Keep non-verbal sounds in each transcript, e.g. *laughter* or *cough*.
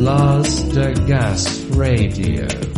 Las de Gas Radio.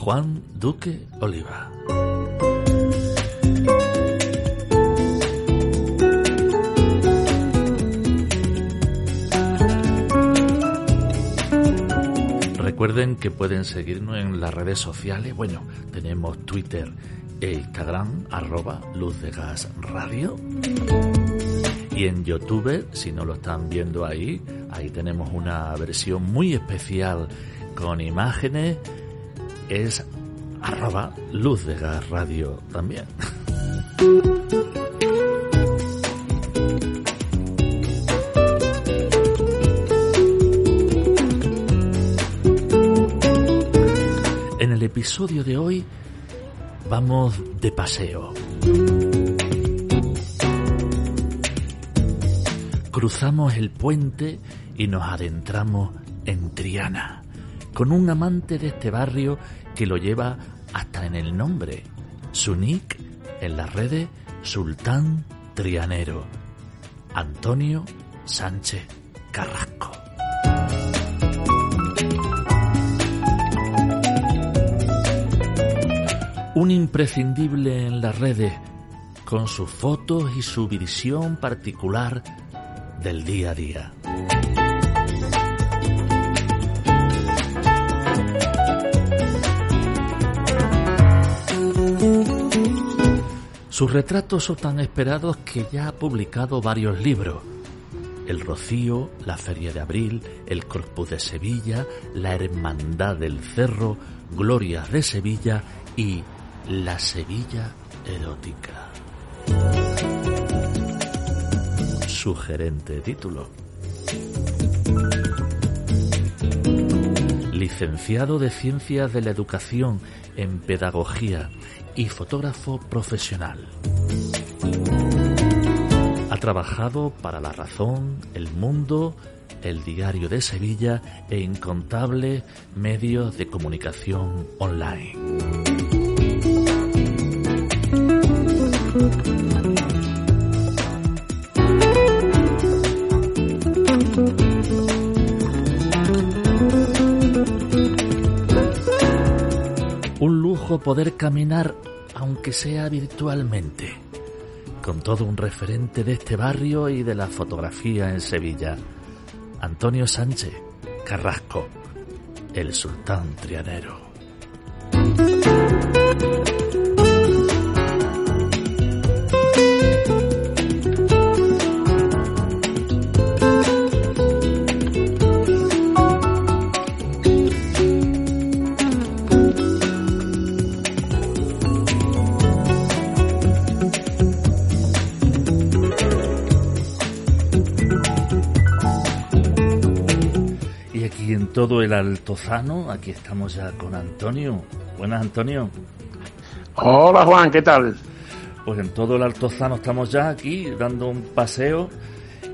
Juan Duque Oliva. Recuerden que pueden seguirnos en las redes sociales. Bueno, tenemos Twitter e Instagram, arroba Luz. Y en YouTube, si no lo están viendo ahí, ahí tenemos una versión muy especial con imágenes. Es arroba Luz de Gas Radio también. En el episodio de hoy vamos de paseo. Cruzamos el puente y nos adentramos en Triana, con un amante de este barrio que lo lleva hasta en el nombre. Su nick en las redes Sultán Trianero. Antonio Sánchez Carrasco. Un imprescindible en las redes, con sus fotos y su visión particular del día a día. Sus retratos son tan esperados que ya ha publicado varios libros. El Rocío, la Feria de Abril, el Corpus de Sevilla, la Hermandad del Cerro, Glorias de Sevilla y la Sevilla erótica. Sugerente título. Licenciado de Ciencias de la Educación en Pedagogía y fotógrafo profesional. Ha trabajado para La Razón, El Mundo, El Diario de Sevilla e incontables medios de comunicación online. Poder caminar aunque sea virtualmente, con todo un referente de este barrio y de la fotografía en Sevilla, Antonio Sánchez Carrasco, el sultán trianero. Todo el Altozano, aquí estamos ya con Antonio. Buenas, Antonio. Hola Juan, ¿qué tal? Pues en todo el Altozano estamos ya aquí dando un paseo.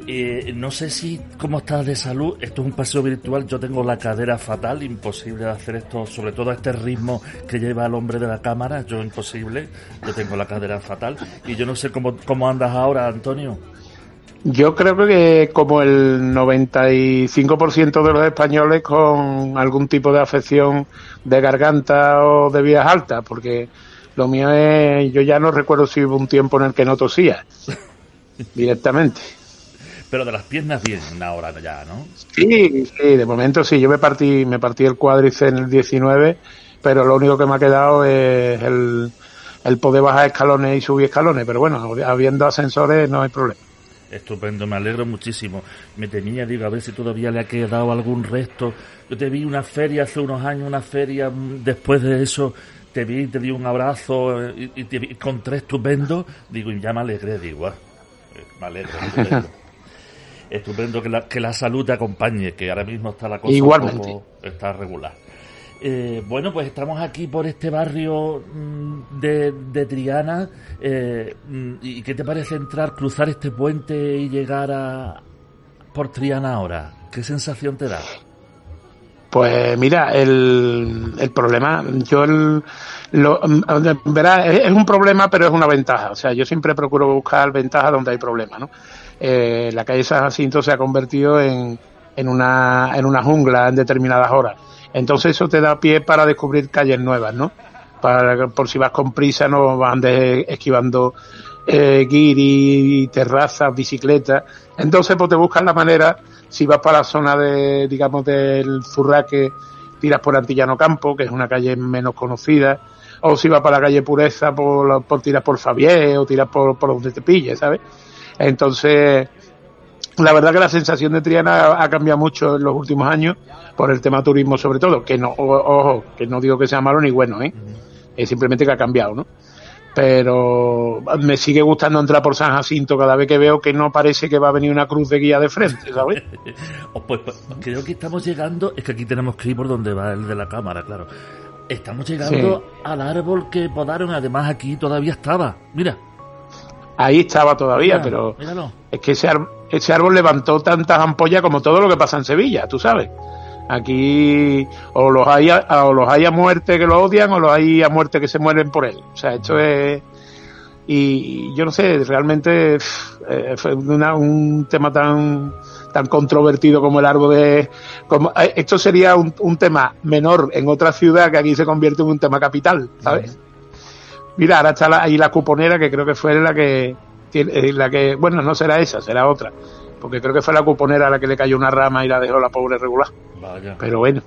Eh, no sé si cómo estás de salud. Esto es un paseo virtual. Yo tengo la cadera fatal, imposible de hacer esto, sobre todo a este ritmo que lleva el hombre de la cámara. Yo imposible. Yo tengo la cadera fatal. Y yo no sé cómo, cómo andas ahora, Antonio. Yo creo que como el 95% de los españoles con algún tipo de afección de garganta o de vías altas, porque lo mío es, yo ya no recuerdo si hubo un tiempo en el que no tosía *laughs* directamente. Pero de las piernas bien, ahora ya, ¿no? Sí, sí, de momento sí. Yo me partí, me partí el cuádriceps en el 19, pero lo único que me ha quedado es el, el poder bajar escalones y subir escalones. Pero bueno, habiendo ascensores no hay problema. Estupendo, me alegro muchísimo. Me temía, digo, a ver si todavía le ha quedado algún resto. Yo te vi una feria hace unos años, una feria mm, después de eso, te vi, te di un abrazo eh, y, te encontré estupendo. Digo, y ya me alegré, digo, ah, eh, me alegro, estupendo. *laughs* estupendo que la, que la salud te acompañe, que ahora mismo está la cosa Igualmente. está regular. Eh, bueno, pues estamos aquí por este barrio mm, de, de Triana. Eh, mm, ¿Y qué te parece entrar, cruzar este puente y llegar a por Triana ahora? ¿Qué sensación te da? Pues mira, el, el problema, yo el, lo, verá, es, un problema, pero es una ventaja. O sea, yo siempre procuro buscar ventajas donde hay problemas, ¿no? Eh, la calle San Jacinto se ha convertido en, en, una, en una jungla en determinadas horas entonces eso te da pie para descubrir calles nuevas, ¿no? Para, por si vas con prisa no andes esquivando eh, guiri, terrazas, bicicletas. Entonces pues te buscas la manera, si vas para la zona de, digamos, del Zurraque, tiras por Antillano Campo, que es una calle menos conocida, o si vas para la calle Pureza, por, por tiras por Fabié, o tiras por, por donde te pilles, ¿sabes? Entonces, la verdad que la sensación de Triana ha cambiado mucho en los últimos años por el tema turismo sobre todo, que no, ojo, que no digo que sea malo ni bueno, ¿eh? Es simplemente que ha cambiado, ¿no? Pero me sigue gustando entrar por San Jacinto cada vez que veo que no parece que va a venir una cruz de guía de frente, ¿sabes? *laughs* Oh, pues, pues, creo que estamos llegando, es que aquí tenemos que ir por donde va el de la cámara, claro. Estamos llegando al árbol que podaron, además aquí todavía estaba, mira. Ahí estaba todavía, pero es que ese, ese árbol levantó tantas ampollas como todo lo que pasa en Sevilla, tú sabes. Aquí o los hay a, o los hay a muerte que lo odian o los hay a muerte que se mueren por él. O sea, esto es y yo no sé, realmente eh, fue una, un tema tan tan controvertido como el árbol de como eh, esto sería un, un, tema menor en otra ciudad que aquí se convierte en un tema capital, ¿sabes? Mira, ahora está ahí la cuponera que creo que fue la que la que bueno, no será esa, será otra porque creo que fue la cuponera a la que le cayó una rama y la dejó la pobre regular. Pero bueno.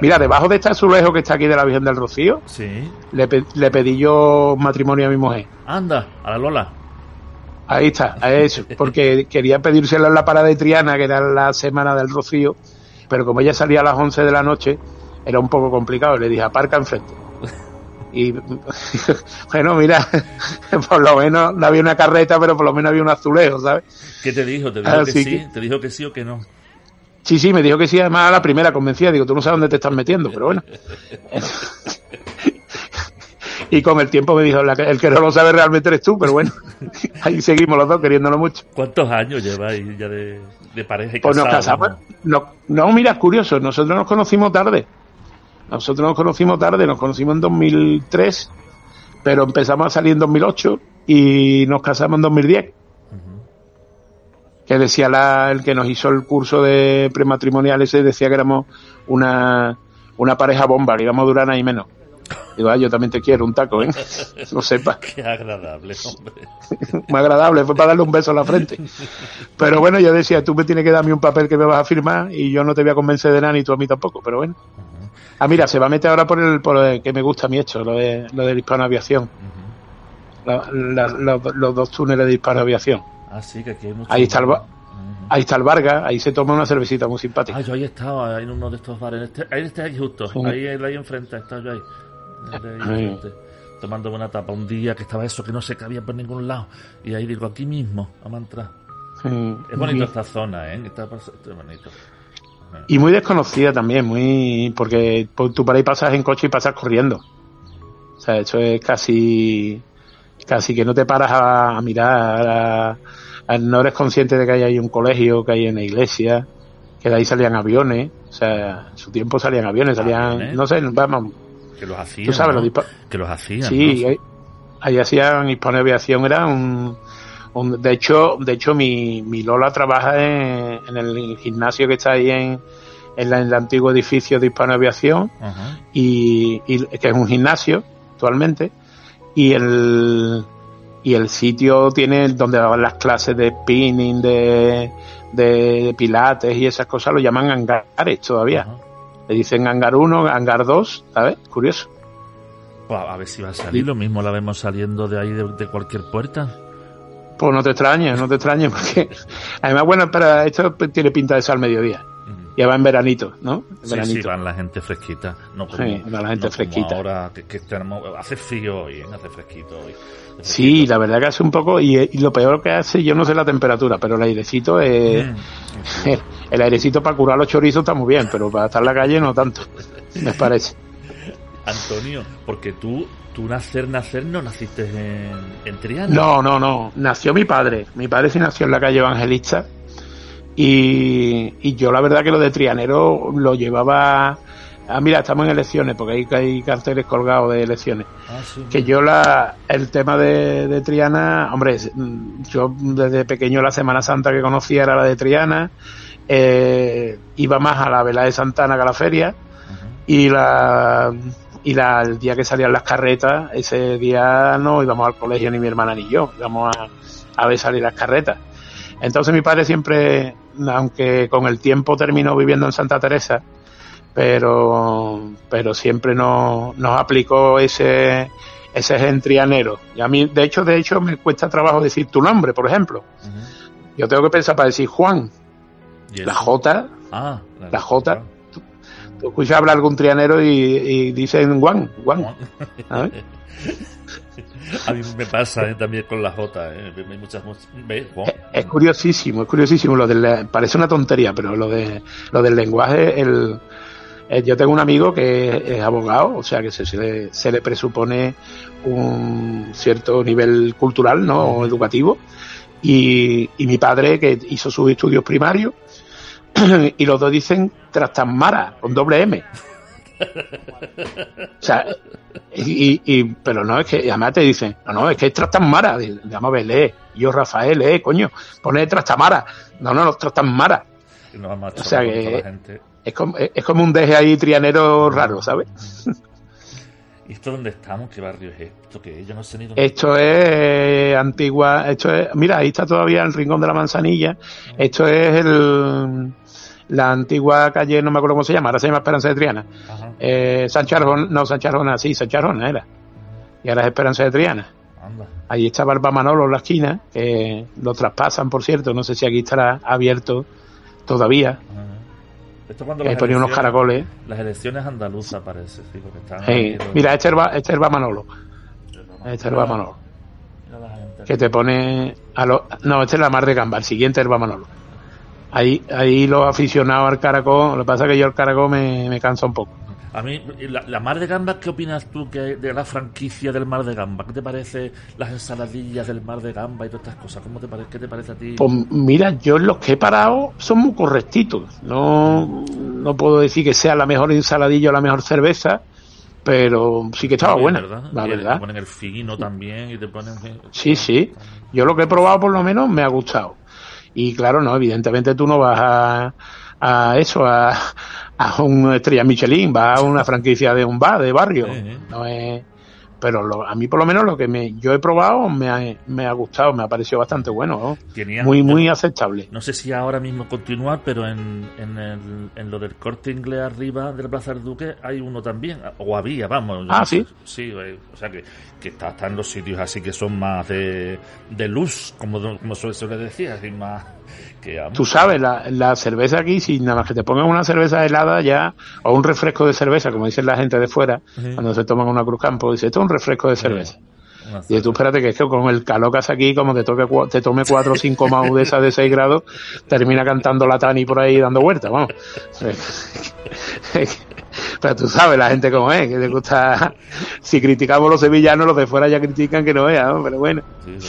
Mira, debajo de este azulejo que está aquí de la Virgen del Rocío, sí. le, le pedí yo matrimonio a mi mujer. Anda, a la Lola. Ahí está, a eso, *laughs* porque quería pedírselo en la parada de Triana, que era la semana del Rocío, pero como ella salía a las 11 de la noche, era un poco complicado. Le dije, aparca enfrente. Y *laughs* bueno, mira, *laughs* por lo menos no había una carreta, pero por lo menos había un azulejo, ¿sabes? ¿Qué te dijo? ¿Te dijo que sí? ¿Te dijo que sí o que no? Sí, sí, me dijo que sí, además a la primera convencida. Digo, tú no sabes dónde te estás metiendo, pero bueno. *laughs* y con el tiempo me dijo, el que no lo sabe realmente eres tú, pero bueno, ahí seguimos los dos queriéndolo mucho. ¿Cuántos años lleváis ya de, pareja y Pues nos casamos. No, no, mira, es curioso, nosotros nos conocimos tarde. Nosotros nos conocimos tarde, nos conocimos en 2003, pero empezamos a salir en 2008 y nos casamos en 2010. Que decía la, el que nos hizo el curso de prematrimonial ese, decía que éramos una, una pareja bomba, que íbamos a durar ahí menos. Digo, ah, yo también te quiero, un taco, ¿eh? *laughs* No sepa. *laughs* Qué agradable, hombre. *laughs* Muy agradable, fue para darle un beso a la frente. Pero bueno, yo decía, tú me tienes que darme un papel que me vas a firmar y yo no te voy a convencer de nada ni tú a mí tampoco, pero bueno. Ah, mira, se va a meter ahora por el, por el que me gusta a mí esto, lo de, lo de hispano aviación. los, dos túneles de hispano aviación. Ah, sí, que aquí hay mucho Ahí está el, ahí está el Vargas, ahí se toma una cervecita muy simpática. Ah, yo ahí estaba, en uno de estos bares. Este, ahí está ahí justo, ahí, ahí enfrente, está yo ahí. ahí tomando una tapa un día que estaba eso que no se cabía por ningún lado y ahí digo aquí mismo a mantra es bonito esta zona eh está, está bonito y muy desconocida también, muy porque tú por ahí pasas en coche y pasas corriendo. O sea, eso es casi casi que no te paras a, mirar, no eres consciente de que hay ahí un colegio, que hay una iglesia, que de ahí salían aviones, o sea, en su tiempo salían aviones, salían, no sé, vamos. Que los hacían. Tú sabes, que los hacían. Sí, ahí, hacían Hispano Aviación, era Un- De hecho, de hecho mi, mi Lola trabaja en, en el gimnasio que está ahí en, en, la- en el antiguo edificio de Hispano Aviación Ajá. y, y- que es un gimnasio actualmente y el y el sitio tiene donde daban las clases de spinning de, de pilates y esas cosas lo llaman hangares todavía le dicen hangar 1 hangar 2 ¿sabes? curioso a ver si va a salir. Lo mismo la vemos saliendo de ahí de, de cualquier puerta. Pues no te extrañes no te extrañes *laughs* porque además bueno para esto tiene pinta de ser al mediodía ya va en veranito ¿no? En Sí, veranito. sí, van la gente fresquita. No como, Sí, la gente no como fresquita. ahora que, que tenemos, hace frío hoy, ¿eh? hace fresquito hoy. Hace Sí, fresquito. la verdad que hace un poco, y, y lo peor que hace, yo no sé la temperatura, pero el airecito es, Mm. *laughs* el airecito para curar los chorizos está muy bien, pero para estar en la calle no tanto, me parece. *laughs* Antonio, porque tú, tú nacer, nacer, no naciste en, en Triana. No, no, no, nació mi padre, mi padre sí nació en la calle Evangelista, y, y yo la verdad que lo de Trianero lo llevaba, ah mira, estamos en elecciones, porque hay, hay carteles colgados de elecciones. Ah, sí. que yo la el tema de, de Triana, hombre, mm, yo desde pequeño la Semana Santa que conocía era la de Triana, eh, iba más a la vela de Santana que a la feria y la y la, el día que salían las carretas, ese día no íbamos al colegio ni mi hermana ni yo, íbamos a, a ver salir las carretas. Entonces mi padre siempre, aunque con el tiempo terminó viviendo en Santa Teresa, pero pero siempre nos, nos aplicó ese ese gen trianero. Y a mí, de hecho, de hecho, me cuesta trabajo decir tu nombre, por ejemplo. Yo tengo que pensar para decir Juan. ¿Y La? J, Ah, la J. tú escuchas hablar algún trianero y, y dicen Juan, Juan. ¿sabes? *laughs* A mí me pasa eh, también con la J. Eh. Muchas. Es curiosísimo, es curiosísimo. Lo del, parece una tontería, pero lo de lo del lenguaje, el, el- yo tengo un amigo que es, es abogado, o sea que se, se le, se le presupone un cierto nivel cultural, ¿no? O educativo. Y, y mi padre, que hizo sus estudios primarios, *clears throat* y los dos dicen Trastamara, con doble M. O sea, y, y, pero no, es que además te dicen, no, no, es que es Trastamara. Vamos a ver, lee. Yo, Rafael, lee, coño. Pone Trastamara. No, no, no, Trastamara. A O sea que- gente. Es como, es como un deje ahí trianero raro, ¿sabes? ¿Y esto dónde estamos? ¿Qué barrio es esto? Que yo no sé ni dónde. Esto es antigua, esto es, mira, ahí está todavía el rincón de la manzanilla. Esto es el, la antigua calle, no me acuerdo cómo se llama, ahora se llama Esperanza de Triana. Eh, Sánchez Arjona, no, Sánchez Arjona, sí, Sánchez Arjona era. Y ahora es Esperanza de Triana. Anda. Ahí estaba el Manolo en la esquina, que lo traspasan, por cierto, no sé si aquí estará abierto todavía. Ajá. Esto cuando Eh, las ponía unos caracoles. Las elecciones andaluzas parece, sí, porque están mira, este es el, Ba- este es el Manolo. Este es el Manolo. Que te pone a lo, no este es la mar de gamba el siguiente es el Manolo ahí ahí los aficionados al caracol lo que pasa es que yo el caracol me, me cansa un poco A mí, la, la Mar de Gambas, ¿qué opinas tú que de la franquicia del Mar de Gamba? ¿Qué te parece las ensaladillas del Mar de Gamba y todas estas cosas? ¿Cómo te parece, ¿Qué te parece a ti? pues mira yo los que he parado son muy correctitos no no puedo decir que sea la mejor ensaladilla o la mejor cerveza pero sí que estaba buena ¿verdad? la Y Te verdad ponen el fino también y te ponen... Sí, sí. Yo lo que he probado por lo menos me ha gustado. Y claro, no, evidentemente tú no vas a, a eso, a, a una estrella Michelin, vas a una franquicia de un bar, de barrio. No es, pero lo- a mí por lo menos lo que me, yo he probado me ha, me ha gustado, me ha parecido bastante bueno, ¿no? Muy, muy aceptable. No sé si ahora mismo continuar, pero en, en, el, en lo del corte inglés arriba de la Plaza del Duque hay uno también, o había, vamos. Ah, no sé. ¿sí? Sí, eh, o sea que, que está, está en los sitios así que son más de, de luz, como, como suele, suele decir, así más que. Tú sabes, la, la cerveza aquí, si nada más que te pongan una cerveza helada ya, o un refresco de cerveza, como dicen la gente de fuera, Sí. cuando se toman una Cruz Campo, dice, esto es un refresco de cerveza. Y tú espérate que es que con el calor que hace aquí, como te, toque, te tome 4 o 5 mau de esas de 6 grados, termina cantando la Tani por ahí dando vueltas, vamos. *laughs* Pero tú sabes la gente como es, que te gusta... Si criticamos los sevillanos, los de fuera ya critican que no vean, ¿no? pero bueno. Sí.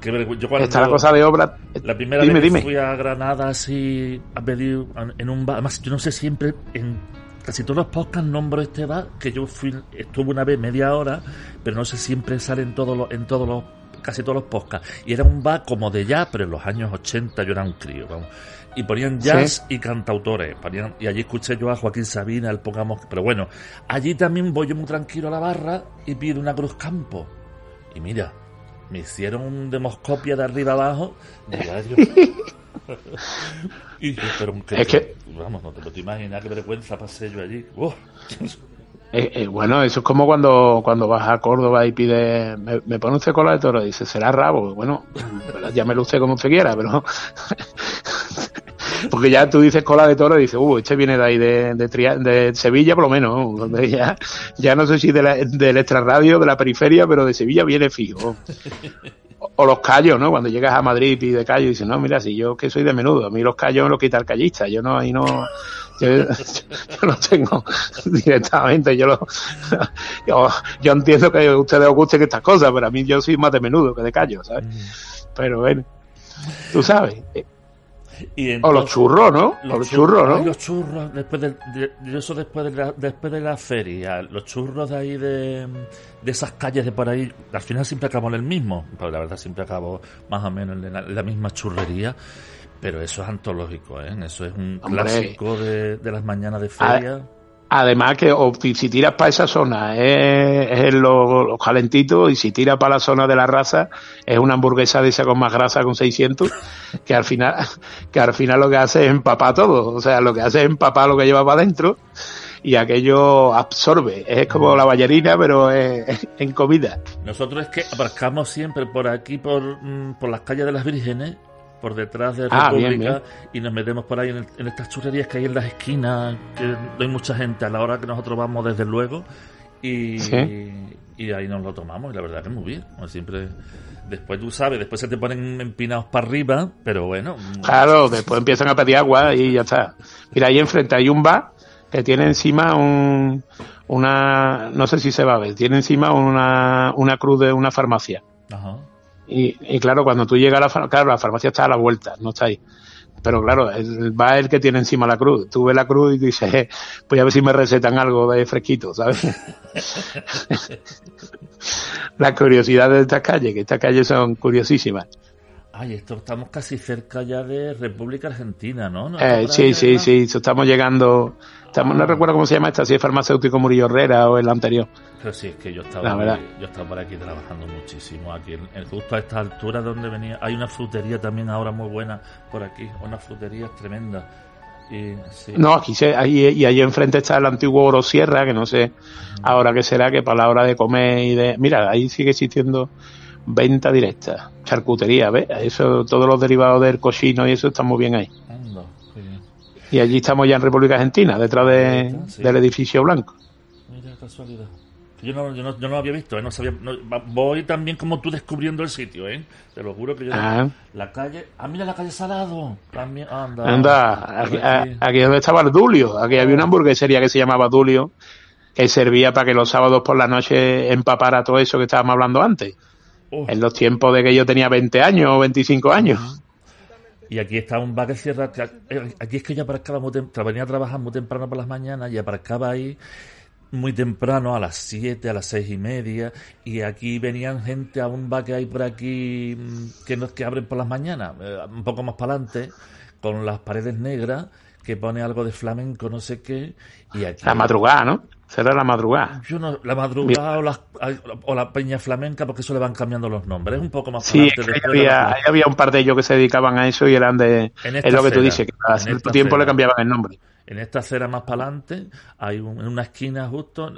Qué vergü- yo cuando- Está la cosa de obra... La primera dime, vez que dime. fui a Granada así a pedir en un bar, además yo no sé siempre en casi todos los podcasts nombro este bar, que yo fui, estuve una vez media hora, pero no sé, siempre sale en todos los, en todos los, casi todos los podcasts. Y era un bar como de jazz, pero en los años 80 yo era un crío, vamos. Y ponían jazz y cantautores, ponían, y allí escuché yo a Joaquín Sabina, el Pongamos, pero bueno, allí también voy yo muy tranquilo a la barra y pido una Cruz Campo. Y mira, me hicieron un demoscopia de arriba abajo. Diario. *laughs* y yo, pero Es que- vamos, no te lo te imaginas qué vergüenza pasé yo allí. *laughs* Uf. Eh, eh, bueno, eso es como cuando, cuando vas a Córdoba y pides, me, me pone usted cola de toro, y dice, será rabo. Bueno, *laughs* ya me lo usted como usted quiera, pero. Porque ya tú dices cola de toro y dices, uh, este viene de ahí, de, de, de Sevilla por lo menos. ¿no? Donde ya, ya no sé si de la- del extrarradio, de la periferia, pero de Sevilla viene fijo. O, o los callos, ¿no? Cuando llegas a Madrid y pides callos y dices, no, mira, si yo que soy de menudo, a mí los callos me los quita el callista, yo no, ahí no, yo, *laughs* yo lo tengo *laughs* directamente, yo lo, *laughs* yo, yo entiendo que a ustedes os gusten estas cosas, pero a mí yo soy más de menudo que de callo, ¿sabes? Pero bueno, tú sabes. Y O los churros, ¿no? O los churros, ay, ¿no? los churros, después de, de- de eso después de, la, después de la feria, los churros de ahí de, de esas calles de por ahí, al final siempre acabo en el mismo, pero la verdad siempre acabo más o menos en la, en la misma churrería, pero eso es antológico, ¿eh? Eso es un Hombre. clásico de, de las mañanas de feria. Además que o, si tiras para esa zona es, es los, los calentitos y si tiras para la zona de la raza es una hamburguesa de esa con más grasa con 600 *laughs* que al final que al final lo que hace es empapar todo, o sea, lo que hace es empapar lo que lleva para adentro y aquello absorbe, es como la ballerina pero es- en comida. Nosotros es que aparcamos siempre por aquí, por, mm, por las calles de las Vírgenes, por detrás de Ah, República, bien, bien. y nos metemos por ahí en, el- en estas churrerías que hay en las esquinas, que hay mucha gente a la hora que nosotros vamos, desde luego, y, Sí. y ahí nos lo tomamos, y la verdad que es muy bien. como siempre, después tú sabes, después se te ponen empinados para arriba, pero bueno. Claro, después empiezan a pedir agua y ya está. Mira, ahí enfrente hay un bar que tiene encima un, una, no sé si se va a ver, tiene encima una, una cruz de una farmacia. Ajá. Y, y claro, cuando tú llegas a la farmacia, claro, la farmacia está a la vuelta, no está ahí. Pero claro, el es el que tiene encima la cruz. Tú ves la cruz y dices, eh, pues a ver si me recetan algo de fresquito, ¿sabes? *laughs* Las curiosidades de estas calles, que estas calles son curiosísimas. Ay, esto estamos casi cerca ya de República Argentina, ¿no? ¿No Eh, sí, sí, sí, eso estamos llegando. Estamos, no recuerdo cómo se llama esta, si es farmacéutico Murillo Herrera o el anterior. Pero sí, es que yo estaba, verdad. yo estaba por aquí trabajando muchísimo. Aquí, en, justo a esta altura donde venía. Hay una frutería también ahora muy buena por aquí. Una frutería tremenda. Y, sí. No, aquí se, ahí, y ahí enfrente está el antiguo Oro Sierra, que no sé ahora qué será, que para la hora de comer y de. Mira, ahí sigue existiendo venta directa, charcutería, ¿ves? Eso, todos los derivados del cochino y eso están muy bien ahí. Y allí estamos ya en República Argentina, detrás de, Sí. del edificio blanco. Mira, casualidad. Yo no, yo no, yo no lo había visto, ¿eh? no sabía. no- voy también como tú descubriendo el sitio, ¿eh? Te lo juro que yo. Ah. La calle. Ah, mira la calle Salado. También. Anda. Anda, aquí, aquí. donde estaba el Dulio. Aquí había una hamburguesería que se llamaba Dulio, que servía para que los sábados por la noche empapara todo eso que estábamos hablando antes. En los tiempos de que yo tenía 20 años o 25 años. Y aquí está un bar que cierra. eh, Aquí es que yo aparcaba muy temprano. Venía a trabajar muy temprano por las mañanas y aparcaba ahí muy temprano, a las 7, a las seis y media. Y aquí venían gente a un bar que hay por aquí mm, que, no, que abren por las mañanas, eh, un poco más para adelante, con las paredes negras, que pone algo de flamenco, no sé qué. Y aquí. La madrugada, ¿no? Será la madrugada. Yo no, la madrugada o la, o la peña flamenca, porque eso le van cambiando los nombres. Es un poco más Sí, es que había, ahí había un par de ellos que se dedicaban a eso y eran de... Es lo que tú dices, que cada cierto tiempo le cambiaban el nombre. En esta acera más para adelante, hay un- en una esquina justo,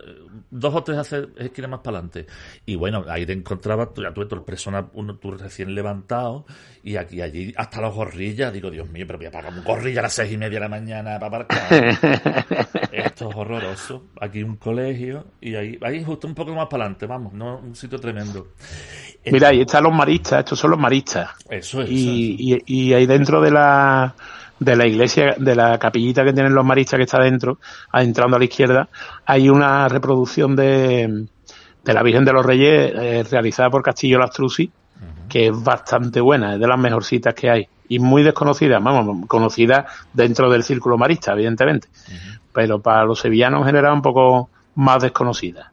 dos o tres esquinas más para adelante. Y bueno, ahí te encontrabas, tú, ya tú, tú, persona, uno, tú recién levantado, y aquí, allí, hasta los gorrillas. Digo, Dios mío, pero voy a pagar un gorrilla a las seis y media de la mañana para aparcar. *laughs* Esto es horroroso. Aquí un colegio, y ahí, ahí justo un poco más para adelante, vamos, no, un sitio tremendo. Mira, ahí están los maristas, estos son los maristas. Eso es. y, y, y ahí dentro de la de la iglesia, de la capillita que tienen los maristas que está dentro, entrando a la izquierda, hay una reproducción de, de la Virgen de los Reyes eh, realizada por Castillo Lastrucci, que es bastante buena, es de las mejorcitas que hay. y muy desconocida, vamos, conocida dentro del círculo marista, evidentemente, pero para los sevillanos en general un poco más desconocida.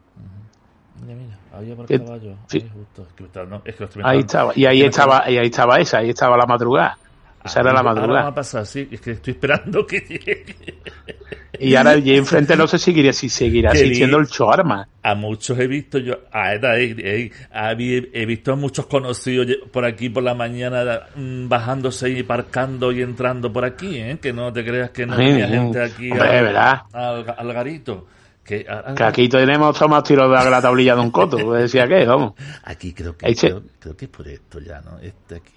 Mira, mira, había por caballo. sí. Ahí justo. Es que no, es Ahí estaba, y ahí estaba, y ahí estaba esa, ahí estaba la madrugada. Esa era la Ahora va madrugada. a pasar, sí, es que estoy esperando que llegue. Y ahora allí enfrente no sé si seguiría, si seguirá li- el Choarma. A muchos he visto yo, a ey, habí- he visto a muchos conocidos por aquí por la mañana mm, bajándose y parcando y entrando por aquí, ¿eh? que no te creas que no Sí, sí. gente aquí Hombre, al, ¿verdad? al, al garito. Que, aquí tenemos tomado tiros de la tablilla de un coto, *laughs* decía que, vamos. aquí creo que, creo, creo que es por esto ya, ¿no? Este aquí.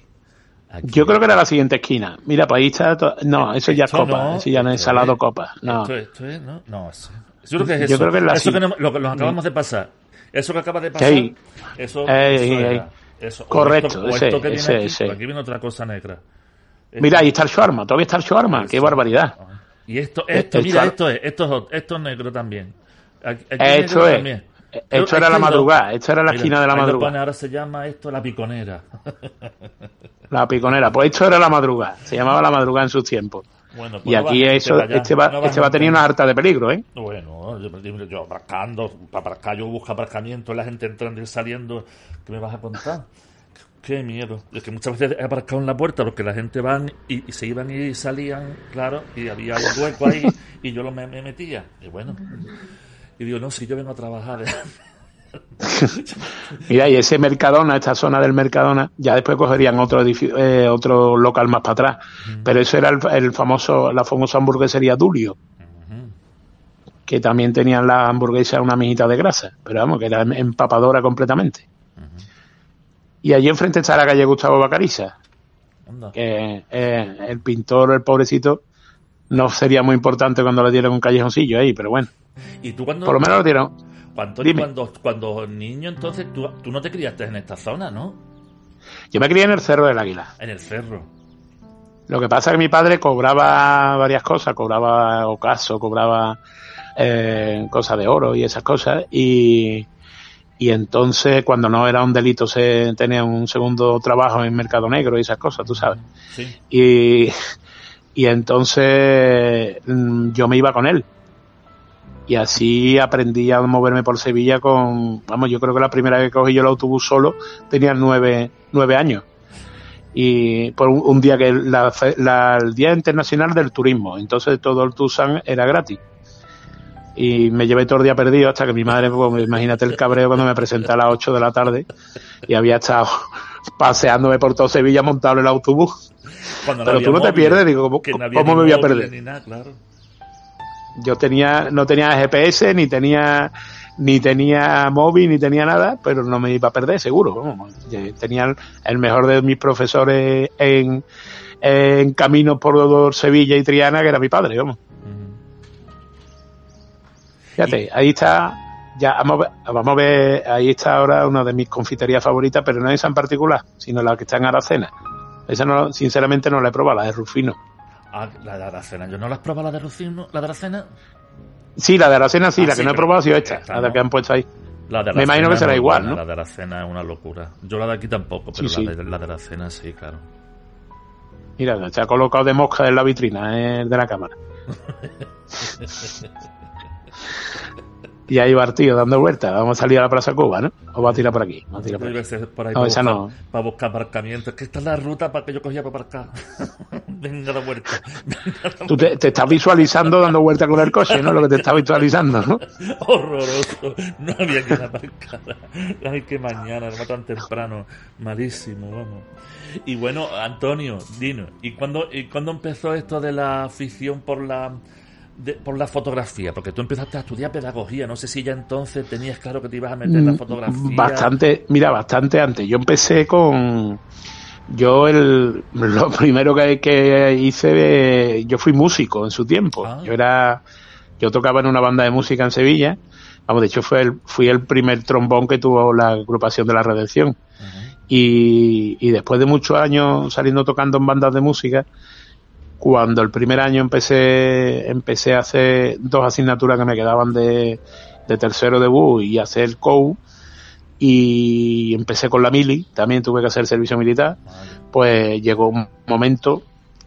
Aquí. Yo creo que era la siguiente esquina. Mira, pues ahí está. to- No, eso ya es copa. no, eso ya no es esto salado es- copa. No. Esto, esto es, ¿no? No, eso. Yo creo que es Yo eso. creo que es la eso que no- lo que nos acabamos de pasar. Eso que acaba de pasar. Eso, Ey, eso ey, era. Eso. O Correcto, esto- o ese, esto que viene ese, aquí, ese. Aquí viene otra cosa negra. Mira, ahí está el shawarma. Todavía está el shawarma. Qué barbaridad. Y esto, esto, mira, esto es, esto es, esto es negro también. Aquí, aquí Esto negro es. también. Esto era la madrugada. Esto era la esquina de la madrugada. ahora se llama esto la piconera. La piconera. Pues esto era la madrugada. Se llamaba la madrugada en sus tiempos. Bueno, pues Y no aquí eso, allá, este va, no este va a tener una harta de peligro, ¿eh? Bueno, yo, yo, yo aparcando, para aparcar, yo busco aparcamiento, la gente entrando y saliendo, ¿qué me vas a contar? Qué miedo. Es que muchas veces he aparcado en la puerta porque la gente van y, y se iban y salían, claro, y había un hueco ahí y yo lo me, me metía. Y bueno, y digo, no, si yo vengo a trabajar. *laughs* Mira, y ese Mercadona, esta zona del Mercadona, ya después cogerían otro edificio, eh, otro local más para atrás. Pero eso era el, el famoso, la famosa hamburguesería Dulio. Que también tenían la hamburguesa una mijita de grasa. Pero vamos, que era empapadora completamente. Y allí enfrente está la calle Gustavo Bacariza. Que eh, el pintor, el pobrecito, no sería muy importante cuando le dieron un callejoncillo ahí, pero bueno. Y tú cuando, Por lo menos lo dieron. cuando, cuando, cuando niño, entonces tú, tú no te criaste en esta zona, ¿no? Yo me crié en el Cerro del Águila. En el cerro. Lo que pasa es que mi padre cobraba varias cosas, cobraba ocaso, cobraba eh, cosas de oro y esas cosas, y, y entonces cuando no era un delito se tenía un segundo trabajo en mercado negro y esas cosas, tú sabes. Sí. Y, y entonces mm, yo me iba con él. Y así aprendí a moverme por Sevilla con, vamos, yo creo que la primera vez que cogí yo el autobús solo tenía nueve, nueve años. Y por un, un día que la, la- el Día Internacional del Turismo, entonces todo el Tucson era gratis. Y me llevé todo el día perdido hasta que mi madre, pues, imagínate el cabreo cuando me presenté a las 8 de la tarde y había estado *laughs* paseándome por todo Sevilla montado en el autobús. Cuando Pero tú no te pierdes, digo, ¿cómo- no cómo me voy a perder? Ni nada, claro. Yo tenía, no tenía GPS, ni tenía, ni tenía móvil, ni tenía nada, pero no me iba a perder, seguro. vamos. Tenía el- mejor de mis profesores en, en caminos por Sevilla y Triana, que era mi padre, vamos. Fíjate, ahí está, ya vamos a, ver, vamos a ver, ahí está ahora una de mis confiterías favoritas, pero no esa en particular, sino la que está en Aracena. Esa no, sinceramente no la he probado, la de Rufino. Ah, la de Aracena. Yo no la has probado la de Rufino, la de Aracena. Sí, la de Aracena sí, Ah, la que sí, no he probado ha sido esta, esta, la ¿no? que han puesto ahí. La de Me imagino que será igual, buena, ¿no? La de Aracena es una locura. Yo la de aquí tampoco, pero Sí, la. De, la de Aracena sí, claro. Mira, se ha colocado de mosca en la vitrina eh, de la cámara. *laughs* y ahí va el tío dando vueltas. Vamos a salir a la Plaza Cuba, ¿no? O va a tirar por aquí. A tirar por Debe aquí. ser por ahí No, para, esa buscar, no. para buscar aparcamiento. Es que esta es la ruta para que yo cogía para aparcar. *laughs* Venga de vuelta. Venga Tú te, te estás visualizando dando vueltas con el coche, ¿no? Lo que te estás visualizando, ¿no? *laughs* Horroroso. No había que aparcar. Ay, que mañana, no tan temprano. Malísimo, vamos. Y bueno, Antonio, dinos, ¿y cuándo, ¿y cuándo empezó esto de la afición por la de- por la fotografía? Porque tú empezaste a estudiar pedagogía. No sé si ya entonces tenías claro que te ibas a meter en la fotografía. Mm, Bastante, mira, bastante antes. Yo empecé con. Yo, el, *laughs* lo primero que, que hice, yo fui músico en su tiempo. Ah. Yo era. Yo tocaba en una banda de música en Sevilla. Vamos, de hecho, fue el, fui el primer trombón que tuvo la agrupación de la Redención. Y, y después de muchos años saliendo tocando en bandas de música, cuando el primer año empecé, empecé a hacer dos asignaturas que me quedaban de, de tercero debut y hacer COU, y empecé con la mili, también tuve que hacer servicio militar, pues llegó un momento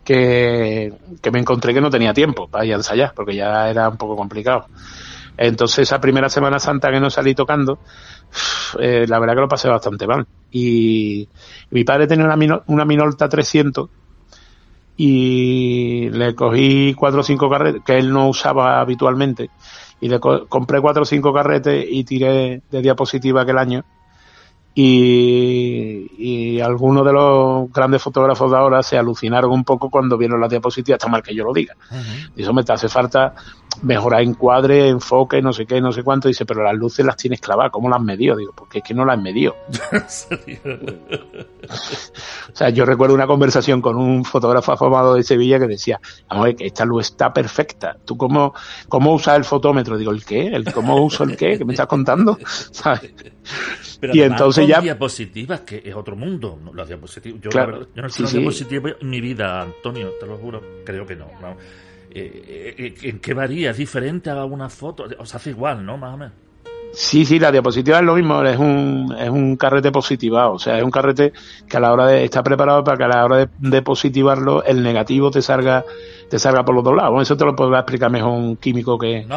que, que me encontré que no tenía tiempo para ir a ensayar, porque ya era un poco complicado. Entonces esa primera Semana Santa que no salí tocando, eh, la verdad que lo pasé bastante mal. Y, mi padre tenía una, una Minolta 300 y le cogí cuatro o cinco carretes que él no usaba habitualmente y le compré cuatro o cinco carretes y tiré de diapositiva aquel año y, y, algunos de los grandes fotógrafos de ahora se alucinaron un poco cuando vieron las diapositivas, está mal que yo lo diga. y eso me te hace falta mejorar encuadre, enfoque, no sé qué, no sé cuánto. Dice, pero las luces las tienes clavadas, ¿cómo las medido? Digo, porque es que no las medido. *laughs* *laughs* o sea, yo recuerdo una conversación con un fotógrafo afamado de Sevilla que decía, vamos que esta luz está perfecta. ¿Tú cómo, cómo usas el fotómetro? Digo, ¿el qué? ¿El cómo uso el qué? ¿Qué me estás contando? *laughs* ¿Sabes? y entonces ya diapositivas que es otro mundo las diapositivas yo, yo no sé diapositivas en mi vida Antonio te lo juro creo que no, eh, eh, ¿en qué varía? ¿es diferente a una foto? o sea hace igual ¿no? más o menos Sí, sí, la diapositiva es lo mismo, es un, es un carrete positivado, o sea, es un carrete que a la hora de, está preparado para que a la hora de, positivarlo, el negativo te salga, te salga por los dos lados. eso te lo podrá explicar mejor un químico que,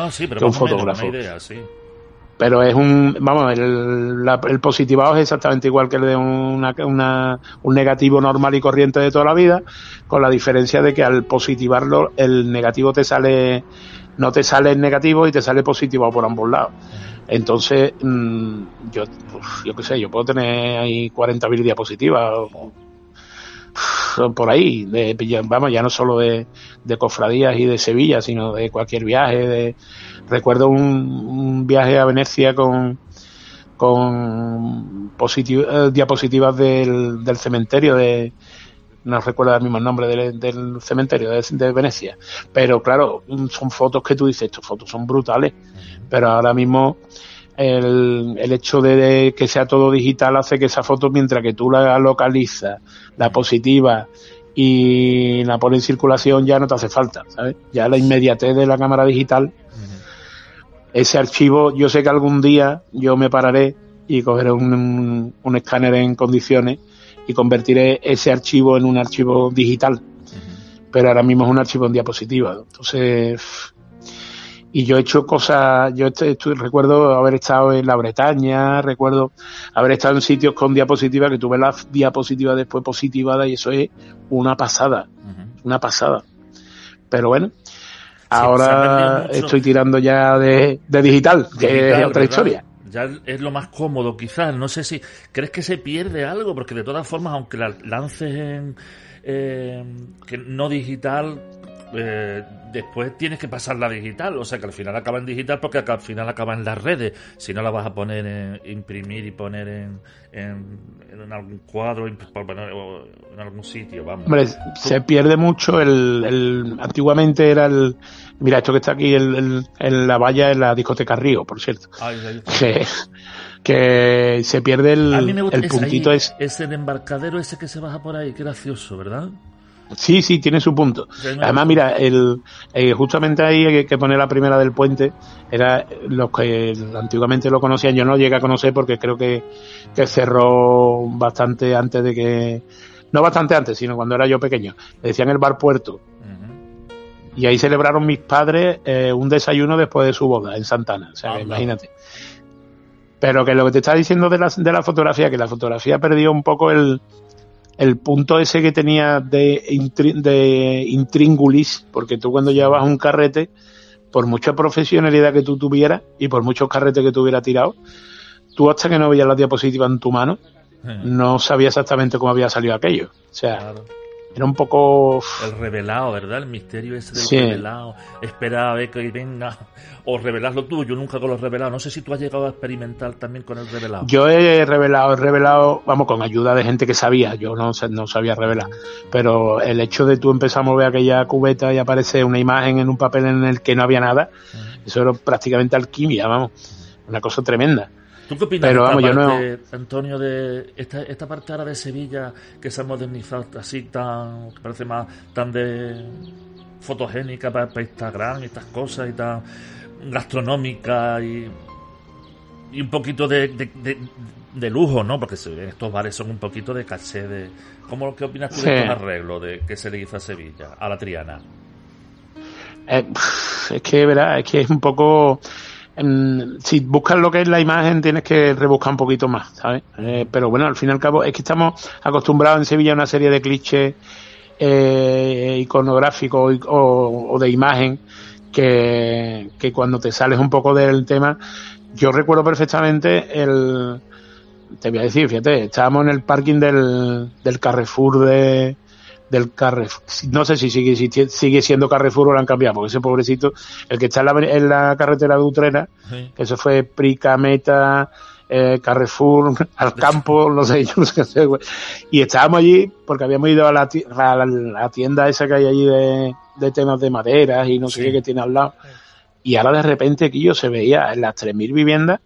un fotógrafo. idea, sí pero es un, vamos, el, el positivado es exactamente igual que el de una, una, un negativo normal y corriente de toda la vida, con la diferencia de que al positivarlo el negativo te sale, no te sale el negativo y te sale positivo por ambos lados. Entonces, mm, yo, yo qué sé, yo puedo tener ahí 40.000 diapositivas *laughs* por ahí, de, vamos, ya no solo de, de cofradías y de Sevilla, sino de cualquier viaje, de, recuerdo un, viaje a Venecia con con eh, diapositivas del, del, cementerio de no recuerdo el mismo nombre del, cementerio de, Venecia pero claro son fotos que tú dices estas fotos son brutales pero ahora mismo el, el hecho de, que sea todo digital hace que esa foto mientras que tú la localizas la positiva y la pones en circulación ya no te hace falta ¿sabes? ya la inmediatez de la cámara digital ese archivo, yo sé que algún día yo me pararé y cogeré un, un, escáner en condiciones y convertiré ese archivo en un archivo digital. Pero ahora mismo es un archivo en diapositiva. Entonces, y yo he hecho cosas, yo recuerdo haber estado en la Bretaña, recuerdo haber estado en sitios con diapositivas que tuve las diapositivas después positivadas y eso es una pasada, una pasada. Pero bueno, Ahora estoy tirando ya de, digital, que es otra historia. Ya es lo más cómodo, quizás. No sé si. ¿Crees que se pierde algo? Porque de todas formas, aunque la lances en. Eh, que no digital, eh, después tienes que pasarla digital, o sea que al final acaba en digital porque al final acaba en las redes, si no la vas a poner en imprimir y poner en, en, algún cuadro en algún sitio, vamos. Hombre, se pierde mucho el, el, antiguamente era el, mira esto que está aquí el, el, la valla en la discoteca Río, por cierto, que, que se pierde el, el puntito ese, ese embarcadero ese que se baja por ahí, qué gracioso, ¿verdad? Sí, sí, tiene su punto. Además, mira, el, eh, justamente ahí hay que poner la primera del puente. Era los que antiguamente lo conocían. Yo no llegué a conocer porque creo que, que cerró bastante antes de que. No bastante antes, sino cuando era yo pequeño. Le decían el bar puerto. Y ahí celebraron mis padres eh, un desayuno después de su boda en Santana. O sea, imagínate. Pero que lo que te está diciendo de la, de la fotografía, que la fotografía perdió un poco el, el punto ese que tenía de, de intríngulis, porque tú cuando llevabas un carrete, por mucha profesionalidad que tú tuvieras y por muchos carretes que tú hubieras tirado, tú hasta que no veías la diapositiva en tu mano, eh. no sabías exactamente cómo había salido aquello. O sea, era un poco... El revelado, ¿verdad? El misterio ese del revelado. Espera a ver que venga. O revelarlo tú. Yo nunca con los revelados. No sé si tú has llegado a experimentar también con el revelado. Yo he revelado, he revelado, vamos, con ayuda de gente que sabía. Yo no, no sabía revelar. Pero el hecho de tú empezar a mover aquella cubeta y aparece una imagen en un papel en el que no había nada, eso era prácticamente alquimia, vamos. Una cosa tremenda. ¿Tú qué opinas Pero, de esta parte, Antonio, de esta, esta parte ahora de Sevilla que se ha modernizado así tan, que parece más tan de fotogénica para, Instagram y estas cosas y tan gastronómica y, y un poquito de, de lujo, ¿no? Porque estos bares son un poquito de caché de... ¿Cómo, ¿Qué opinas tú de estos arreglos de, que se le hizo a Sevilla, a la Triana? Eh, es que, ¿verdad? Es que es un poco... Em, si buscas lo que es la imagen tienes que rebuscar un poquito más, ¿sabes? Eh, pero bueno, al fin y al cabo es que estamos acostumbrados en Sevilla a una serie de clichés eh, iconográficos o, de imagen que, que cuando te sales un poco del tema, yo recuerdo perfectamente el, te voy a decir, fíjate, estábamos en el parking del, del Carrefour de, del Carrefour, no sé si sigue, sigue siendo Carrefour o lo han cambiado, porque ese pobrecito, el que está en la, carretera de Utrera, que eso fue Prica, Meta, eh, Carrefour, *laughs* al campo, no sé, yo no sé qué Y estábamos allí porque habíamos ido a la, la, tienda esa que hay allí de, de temas de maderas y no sé qué que tiene al lado. Y ahora de repente aquí yo se veía en las 3.000 viviendas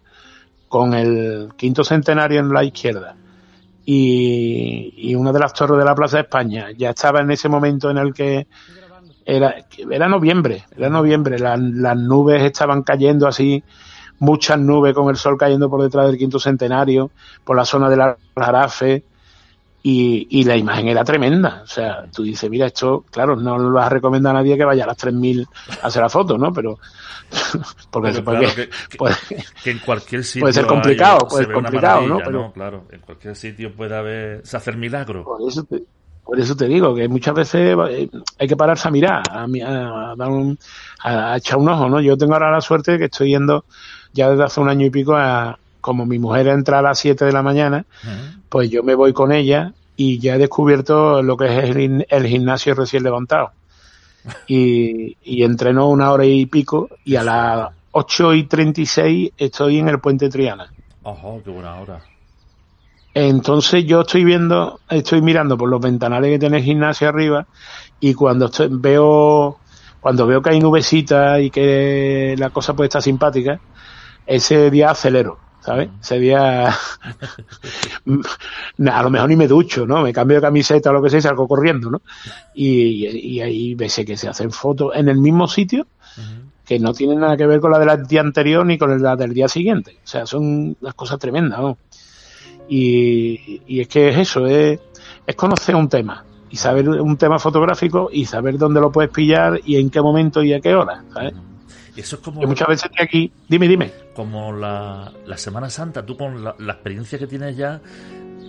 con el quinto centenario en la izquierda y, y una de las torres de la Plaza de España. Ya estaba en ese momento en el que era, era noviembre, era noviembre, las, nubes estaban cayendo así, muchas nubes con el sol cayendo por detrás del quinto centenario, por la zona de la Jarafe, y, y la imagen era tremenda. O sea, tú dices, mira, esto, claro, no lo vas a recomendar a nadie que vaya a las 3.000 a hacer la foto, ¿no? Pero, *laughs* porque, puede, que, en cualquier sitio *laughs* puede ser complicado, puede ser complicado, ¿no? Pero, claro, en cualquier sitio puede haber, se hacer milagro. Por eso te, por eso te digo que muchas veces eh, hay que pararse a mirar, a, a, dar un, a, echar un ojo, ¿no? Yo tengo ahora la suerte de que estoy yendo ya desde hace un año y pico a, como mi mujer entra a las 7 de la mañana, pues yo me voy con ella y ya he descubierto lo que es el, gimnasio recién levantado. Y, y entreno una hora y pico y a las 8 y 36 estoy en el puente Triana. Ojo, qué buena hora. Entonces yo estoy viendo, estoy mirando por los ventanales que tiene el gimnasio arriba y cuando veo, cuando veo que hay nubecitas y que la cosa puede estar simpática, ese día acelero ¿sabes? Sería *laughs* a lo mejor ni me ducho, ¿no? Me cambio de camiseta o lo que sea y salgo corriendo, ¿no? Y, y ahí ves que se hacen fotos en el mismo sitio que no tienen nada que ver con la del día anterior ni con la del día siguiente. O sea, son las cosas tremendas, ¿no? Y, y es que es eso, es, es conocer un tema y saber un tema fotográfico y saber dónde lo puedes pillar y en qué momento y a qué hora, ¿sabes? Y eso es como... muchas veces aquí... Dime, dime. Como la, la Semana Santa, tú con la, experiencia que tienes ya,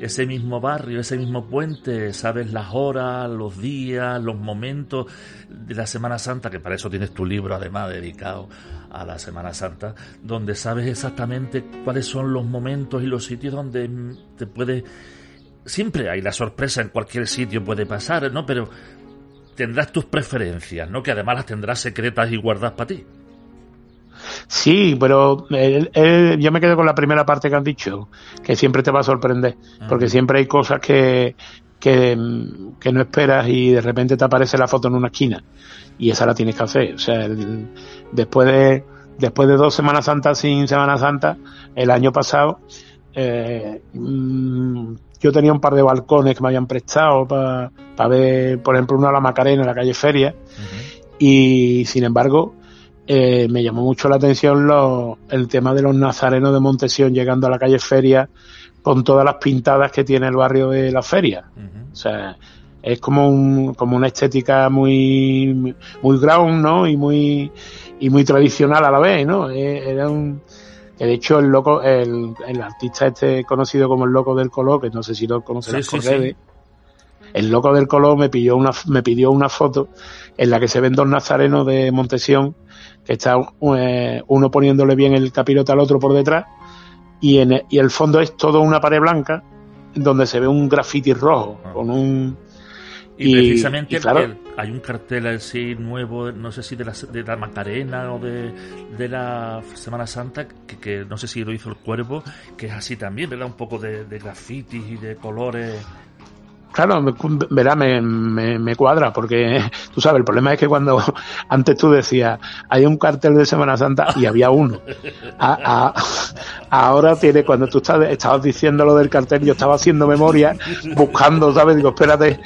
ese mismo barrio, ese mismo puente, sabes las horas, los días, los momentos de la Semana Santa, que para eso tienes tu libro además dedicado a la Semana Santa, donde sabes exactamente cuáles son los momentos y los sitios donde te puede... Siempre hay la sorpresa, en cualquier sitio puede pasar, ¿no? Pero tendrás tus preferencias, ¿no? Que además las tendrás secretas y guardadas para ti. Sí, pero yo me quedo con la primera parte que has dicho, que siempre te va a sorprender, porque siempre hay cosas que, que, no esperas y de repente te aparece la foto en una esquina y esa la tienes que hacer. O sea, después de después de dos Semanas Santas sin Semana Santa, el año pasado, eh, mm, yo tenía un par de balcones que me habían prestado para ver, por ejemplo, uno a la Macarena en la calle Feria, y sin embargo, eh, me llamó mucho la atención lo, el tema de los nazarenos de Montesión llegando a la calle Feria con todas las pintadas que tiene el barrio de la Feria. O sea, es como, un, como una estética muy, muy ground, ¿no? Y muy, y muy tradicional a la vez, ¿no? Eh, era un, de hecho, el loco, el, el, artista este conocido como el loco del color, que no sé si lo conoces el loco del color me pidió una, me pidió una foto en la que se ven dos nazarenos de Montesión que está eh, uno poniéndole bien el capirote al otro por detrás y, en el, y el fondo es todo una pared blanca donde se ve un graffiti rojo ah. con un y, precisamente hay un cartel así nuevo, no sé si de la, de la Macarena o de, de la Semana Santa, que, que, no sé si lo hizo el cuervo, que es así también, ¿verdad? Un poco de, de grafitis y de colores. Claro, verá, me, me, me, cuadra, porque *laughs* tú sabes, el problema es que cuando *laughs* antes tú decías, hay un cartel de Semana Santa y había uno. *laughs* Ahora tiene, cuando tú estás, estabas diciendo lo del cartel, yo estaba haciendo memoria, buscando, ¿sabes? Digo, espérate.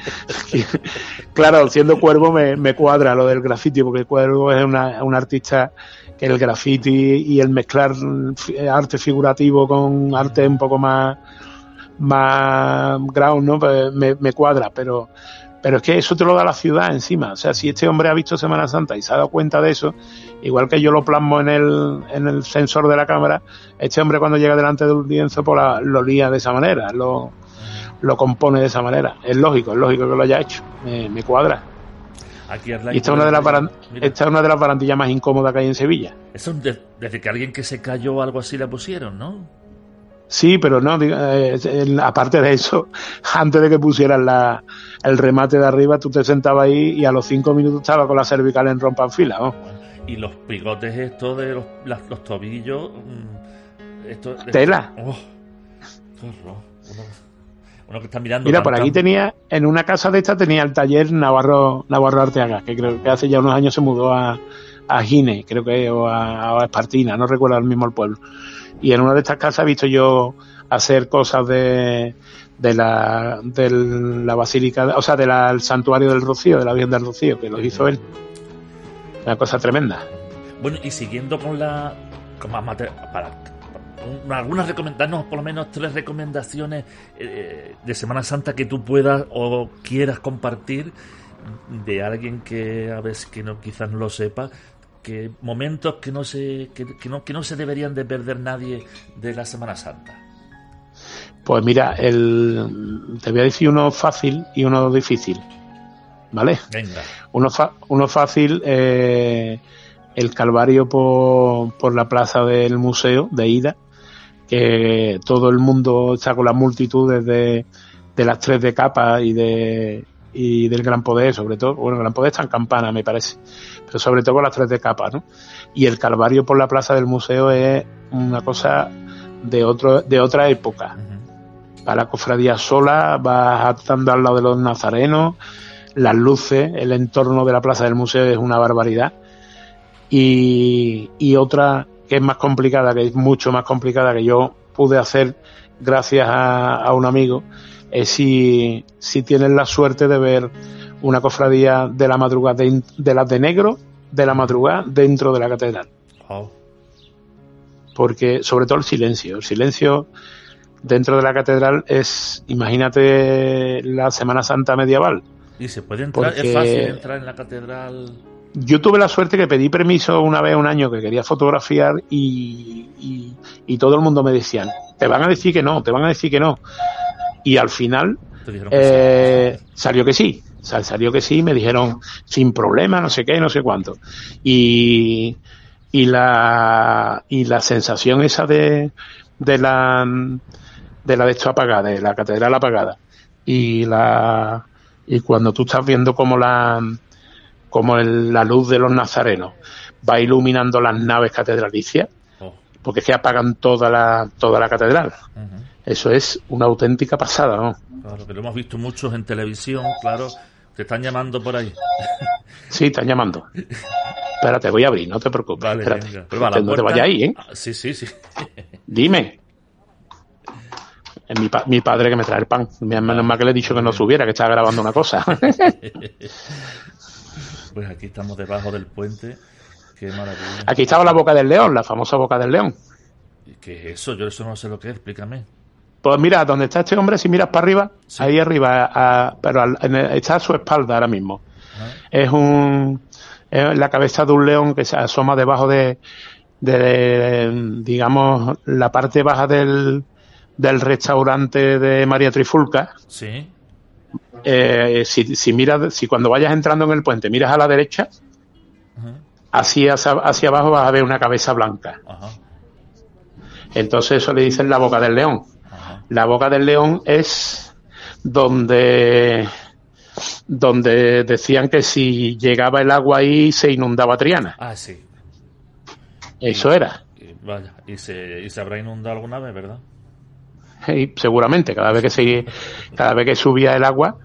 claro, siendo cuervo me, me cuadra lo del graffiti, porque cuervo es una, un artista que el graffiti y el mezclar arte figurativo con arte un poco más más ground, ¿no? Pues me, me, cuadra, pero, pero es que eso te lo da la ciudad encima. O sea, si este hombre ha visto Semana Santa y se ha dado cuenta de eso, igual que yo lo plasmo en el, en el sensor de la cámara, este hombre cuando llega delante del lienzo pues lo lía de esa manera, lo, lo compone de esa manera. Es lógico, es lógico que lo haya hecho. Me, me cuadra. Aquí esta es una de las esta es una de las barandillas más incómodas que hay en Sevilla. Eso desde que alguien que se cayó o algo así la pusieron, ¿no? Sí, pero no, eh, aparte de eso, *laughs* antes de que pusieran la, el remate de arriba, tú te sentabas ahí y a los cinco minutos estaba con la cervical en rompanfila. ¿no? Y los picotes estos de los, los tobillos... Mm, esto, Tela. Oh, uno, que está mirando... Mira, por aquí tenía, en una casa de esta tenía el taller Navarro, Navarro Arteaga, que creo que hace ya unos años se mudó a, a Gine, creo que, o a, a Espartina, no recuerdo el mismo el pueblo y en una de estas casas he visto yo hacer cosas de, de la, de la basílica, o sea, del santuario del Rocío, de la Virgen del Rocío, que lo hizo él. Una cosa tremenda. Bueno, y siguiendo con la. Con más para, algunas recomendaciones, por lo menos tres recomendaciones eh, de Semana Santa que tú puedas o quieras compartir de alguien que a veces que no quizás no lo sepa que momentos que no se que, no, que no se deberían de perder nadie de la Semana Santa. Pues mira, el, te voy a decir uno fácil y uno difícil, ¿vale? Venga. Uno, uno fácil, eh, el Calvario por, por la plaza del museo de Ida, que todo el mundo está con las multitudes de, de las tres de capa y de y del Gran Poder, sobre todo, bueno, el Gran Poder está en campana, me parece, pero sobre todo con las tres de capa, ¿no? Y el Calvario por la plaza del museo es una cosa de otro, de otra época. Para la cofradía sola, vas estando al lado de los nazarenos, las luces, el entorno de la plaza del museo es una barbaridad. Y, y otra que es más complicada, que es mucho más complicada, que yo pude hacer gracias a, a un amigo, es si, si tienes la suerte de ver una cofradía de la madrugada, de, de las de negro, de la madrugada, dentro de la catedral. Porque, sobre todo el silencio, el silencio dentro de la catedral es, imagínate la Semana Santa medieval. ¿Y se puede entrar? ¿Es fácil entrar en la catedral? Yo tuve la suerte que pedí permiso una vez, un año, que quería fotografiar y, y, y todo el mundo me decía, te van a decir que no, te van a decir que no y al final eh, salió que sí. salió que sí, me dijeron sin problema, no sé qué, no sé cuánto. Y, y la y la sensación esa de, de la de la de esto apagada, de la catedral apagada. Y la y cuando tú estás viendo como la como la luz de los nazarenos va iluminando las naves catedralicias. Porque que apagan toda la toda la catedral. Eso es una auténtica pasada, ¿no? Claro, que lo hemos visto muchos en televisión, claro. Te están llamando por ahí. *laughs* Sí, están llamando. Espérate, voy a abrir, no te preocupes. Vale, Espérate. Venga. no te vayas ahí, ¿eh? Ah, sí, sí, sí. *laughs* Dime. Es mi, mi, padre que me trae el pan. Menos mal que le he dicho que no subiera, que estaba grabando una cosa. *laughs* pues aquí estamos debajo del puente. Qué maravilla. Aquí estaba la boca del león, la famosa boca del león. ¿Qué es eso? Yo eso no sé lo que es, explícame. Pues mira, donde está este hombre, si miras para arriba, ahí arriba, pero está a su espalda ahora mismo. Es un es la cabeza de un león que se asoma debajo de, de digamos, la parte baja del, del restaurante de María Trifulca. Sí. Eh, si, si miras, si cuando vayas entrando en el puente miras a la derecha, así hacia, hacia, abajo vas a ver una cabeza blanca. Entonces eso le dicen la boca del león. La boca del león es donde donde decían que si llegaba el agua ahí se inundaba Triana. Ah, sí. Eso era. vaya, y se, y se habrá inundado alguna vez, ¿verdad? y seguramente cada vez que se, cada vez que subía el agua,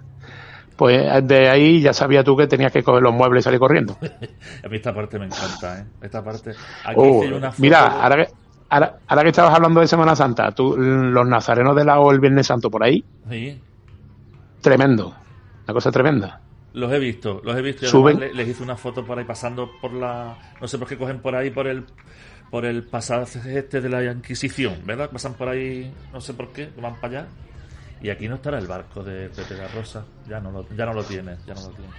pues de ahí ya sabía tú que tenías que coger los muebles y salir corriendo. *laughs* A mí esta parte me encanta, ¿eh? Esta parte. Aquí Oh, hice una foto mira, de- ahora que, ahora, ahora que estabas hablando de Semana Santa, tú, los nazarenos de la O el Viernes Santo por ahí, Sí, tremendo. Una cosa tremenda. los he visto, los he visto. Y Suben. además le- les hice una foto por ahí pasando por la. No sé por qué cogen por ahí por el. Por el pasaje este de la Inquisición, ¿verdad? Pasan por ahí, no sé por qué, van para allá. Y aquí no estará el barco de Pepe la Rosa. Ya no lo, ya no lo tiene, ya no lo tiene.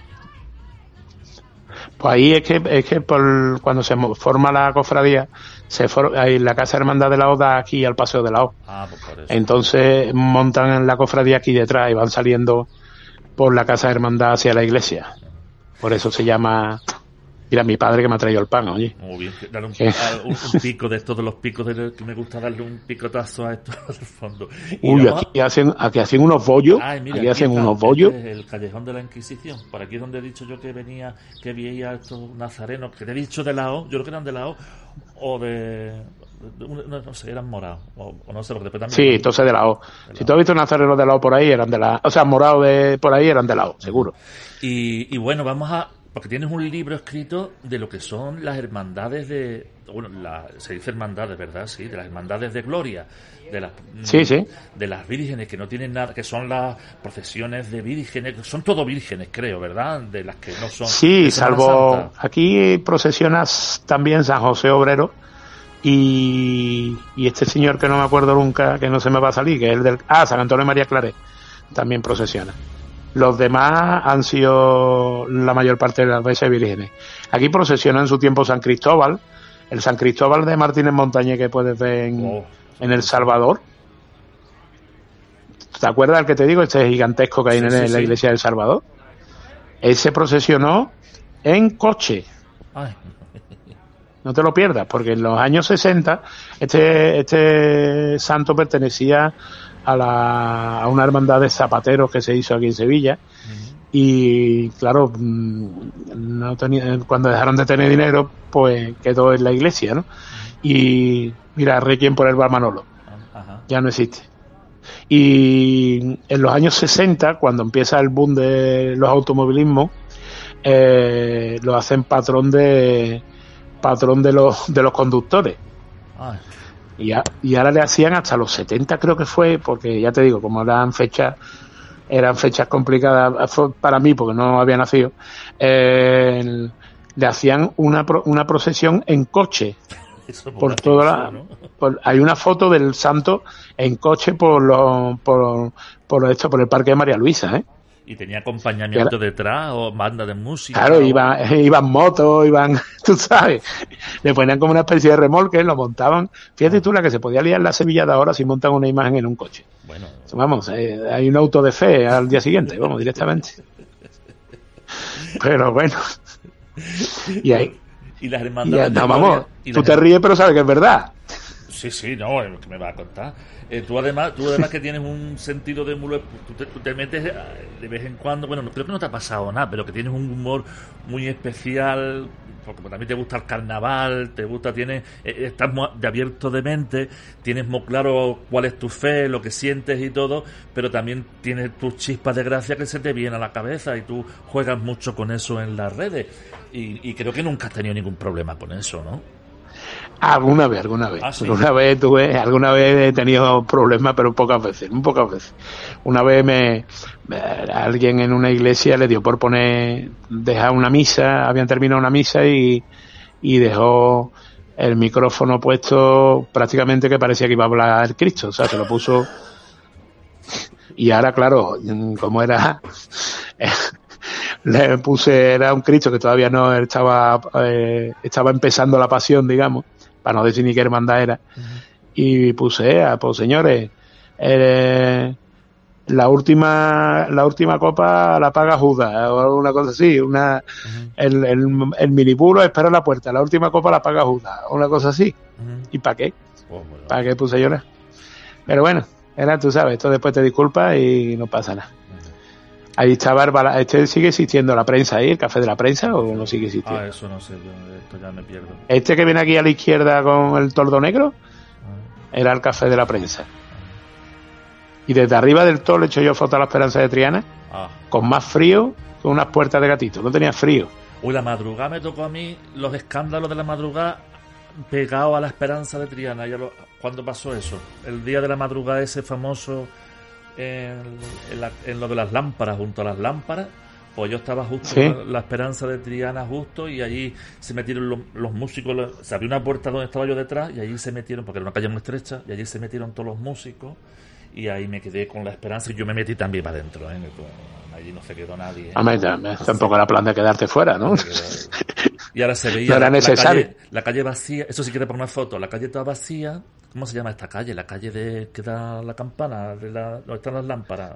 Pues ahí es que, es que por, cuando se forma la cofradía, se for- ahí la Casa Hermandad de la O da aquí al Paseo de la O. Ah, pues por eso. Entonces montan en la cofradía aquí detrás y van saliendo por la Casa Hermandad hacia la iglesia. Por eso se llama... Mira, mi padre que me ha traído el pan, oye. Muy bien, que darle *laughs* un, pico de estos de los picos de que me gusta darle un picotazo a esto *laughs* al fondo. Y Uy, vamos aquí hacen, aquí hacen unos bollos, Ay, mira, aquí aquí hacen está, unos este bollos. es el callejón de la Inquisición. Por aquí es donde he dicho yo que venía, que veía a estos nazarenos, que te he dicho de la O, yo creo que eran de la O, de. de no, no sé, eran morados, o, o no sé, porque después también. Sí, entonces de la O. Si tú has visto nazarenos de la O por ahí, eran de la O sea, morados de por ahí eran de la O, seguro. Y, y bueno, vamos a. Porque tienes un libro escrito de lo que son las hermandades de. Bueno, la- se dice hermandades, ¿verdad? Sí, de las hermandades de gloria. De las, Sí, sí. De las vírgenes que no tienen nada, que son las procesiones de vírgenes, son todo vírgenes, creo, ¿verdad? De las que no son. Sí, salvo aquí procesionas también San José Obrero y, y este señor que no me acuerdo nunca, que no se me va a salir, que es el del... Ah, San Antonio María Claret, también procesiona. Los demás han sido la mayor parte de las veces vírgenes. Aquí procesiona en su tiempo San Cristóbal, el San Cristóbal de Martínez Montañé que puedes ver en, Oh. en El Salvador. ¿Te acuerdas del que te digo? Este gigantesco que hay Sí, en, sí, la sí. iglesia del Salvador. Ese procesionó en coche. Ay, No te lo pierdas, porque en los años 60 este, este santo pertenecía a, la, a una hermandad de zapateros que se hizo aquí en Sevilla. Y claro, mm, no tenía, cuando dejaron de tener dinero, pues quedó en la iglesia, ¿no? Y mira, Requiem por el Bar Manolo ajá. ya no existe. Y en los años 60, cuando empieza el boom de los automovilismos, eh, lo hacen patrón de patrón de los de los conductores. Y, a- y ahora le hacían hasta los 70 creo que fue, porque ya te digo, como eran fechas eran fechas complicadas para mí porque no había nacido, eh, le hacían una, pro- una procesión en coche *laughs* eso por toda la, ¿no? por- hay una foto del santo en coche por los por, por esto por el parque de María Luisa ¿eh? Y tenía acompañamiento detrás o banda de música. claro o- iban *laughs* iban motos iban *laughs* tú sabes. Le ponían como una especie de remolque lo montaban. Fíjate tú la que se podía liar la Sevilla de ahora si montan una imagen en un coche. Bueno, vamos eh, hay un auto de fe al día siguiente vamos directamente. *laughs* Pero bueno. Y ahí y las y hermandades. no, de vamos y tú te ríes pero sabes que es verdad Sí, sí, no, que me va a contar. Eh, tú además, tú además que tienes un sentido de humor, tú te, te metes eh, de vez en cuando, bueno, no, creo que no te ha pasado nada, pero que tienes un humor muy especial, porque también te gusta el carnaval, te gusta, tienes, eh, estás de abierto de mente, tienes muy claro cuál es tu fe, lo que sientes y todo, pero también tienes tus chispas de gracia que se te vienen a la cabeza y tú juegas mucho con eso en las redes. Y, y creo que nunca has tenido ningún problema con eso, ¿no? Alguna vez, alguna vez. Ah, sí. Alguna vez tuve, alguna vez he tenido problemas, pero pocas veces, muy pocas veces. Una vez me, me- alguien en una iglesia le dio por poner, dejar una misa, habían terminado una misa y, y dejó el micrófono puesto prácticamente que parecía que iba a hablar el Cristo, o sea, se lo puso y ahora claro, como era *laughs* le puse era un Cristo que todavía no estaba eh, estaba empezando la pasión, digamos, para no decir ni qué hermandad era. Y puse, ah, pues señores, eh, la última la última copa la paga Judas o alguna cosa así, una el, el, el minipuro espera en la puerta, la última copa la paga Judas, una cosa así. ¿Y para qué? Bueno. ¿Para qué puse nada? Pero bueno, era, tú sabes, esto después te disculpas y no pasa nada. Ahí estaba el bala- este sigue existiendo la prensa ahí, el café de la prensa, o no sigue existiendo. Ah, eso no sé, yo esto ya me pierdo. Este que viene aquí a la izquierda con el tordo negro, Ah, era el café de la prensa. Y desde arriba del todo le he hecho yo foto a la Esperanza de Triana, Ah. con más frío que unas puertas de gatito. No tenía frío. Uy, la madrugada me tocó a mí los escándalos de la madrugada pegado a la esperanza de Triana. Ya lo- ¿Cuándo pasó eso? El día de la madrugada ese famoso en, en la- en lo de las lámparas, junto a las lámparas. Pues yo estaba justo Sí. en la esperanza de Triana justo y allí se metieron los, los músicos, los- se abrió una puerta donde estaba yo detrás y allí se metieron, porque era una calle muy estrecha, y allí se metieron todos los músicos y ahí me quedé con la esperanza y yo me metí también para adentro. ¿eh? Allí no se quedó nadie. ¿eh? Hombre, tam- tampoco era plan de quedarte fuera, ¿no? Y ahora se veía No era la, la necesario. calle, la calle vacía. Eso sí quiere poner una foto. La calle toda vacía. ¿Cómo se llama esta calle? La calle de que da la campana, de la, donde están las lámparas.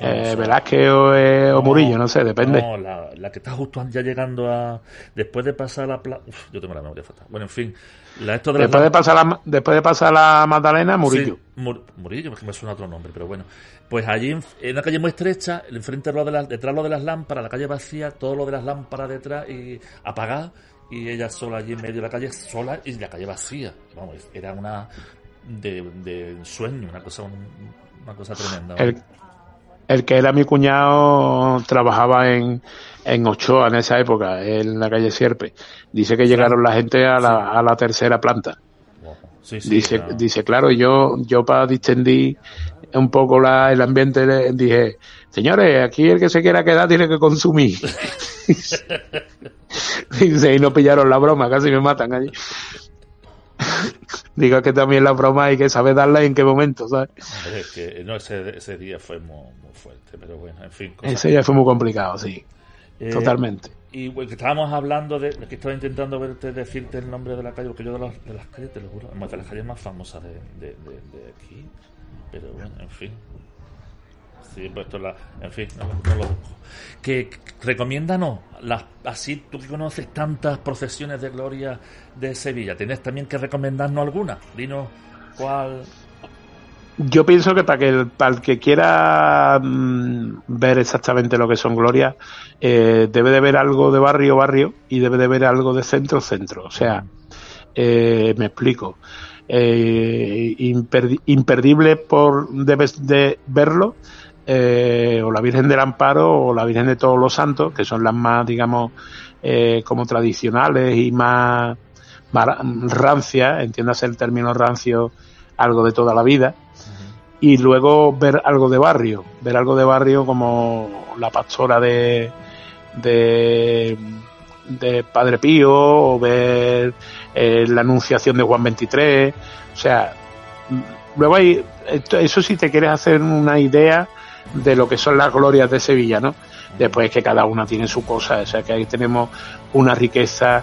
Eh, Velázquez o, eh, o Murillo, no sé, depende. No, la, la que está justo ya llegando a. Después de pasar la plaza. Yo tengo la memoria fatal. Bueno, en fin. La, esto de Después de, lámparas- pasar la, después de pasar la Magdalena, Murillo. Sí, Mur- Murillo, porque me suena otro nombre, pero bueno. Pues allí, en, una calle muy estrecha, enfrente de lo de las, detrás lo de las lámparas, la calle vacía, todo lo de las lámparas detrás y apagada, y ella sola allí en medio de la calle, sola y la calle vacía. Vamos, era una de, de sueño, una cosa, un- una cosa tremenda. El, el que era mi cuñado trabajaba en, en Ochoa en esa época, en la calle Sierpe. Dice que llegaron la gente a la, a la tercera planta. Ojo. Sí, sí, Dice, era- dice claro, yo, yo para distender un poco la, el ambiente le dije, señores, aquí el que se quiera quedar tiene que consumir. *laughs* Dice, y no pillaron la broma, casi me matan allí. *laughs* Digo que también la broma hay que saber darla y en qué momento, ¿sabes? Es que no, ese, ese día fue muy, muy fuerte, pero bueno, en fin. Ese ya fue muy complicado, sí, Eh, totalmente. Y bueno, que estábamos hablando de, que estaba intentando verte decirte el nombre de la calle, porque yo de, las- de las calles, te lo juro, de las calles más famosas de- de aquí. Pero bueno, en fin. Sí, he puesto la. En fin, no, no lo busco. Que, que recomiéndanos, las, así tú que conoces tantas procesiones de gloria de Sevilla, tienes también que recomendarnos alguna. Dinos cuál. Yo pienso que para que el, para el que quiera mm, ver exactamente lo que son glorias, eh, debe de ver algo de barrio barrio y debe de ver algo de centro centro. O sea, eh, me explico. Eh, imperdi- imperdible por debes de verlo eh, o la Virgen del Amparo o la Virgen de Todos los Santos, que son las más, digamos, eh, como tradicionales y más, más rancias, entiéndase el término rancio, algo de toda la vida. Y luego ver algo de barrio, ver algo de barrio como la pastora de de, de Padre Pío o ver eh, la anunciación de Juan 23, o sea, luego hay esto- eso si te quieres hacer una idea de lo que son las glorias de Sevilla, ¿no? Después que cada una tiene su cosa, o sea que ahí tenemos una riqueza,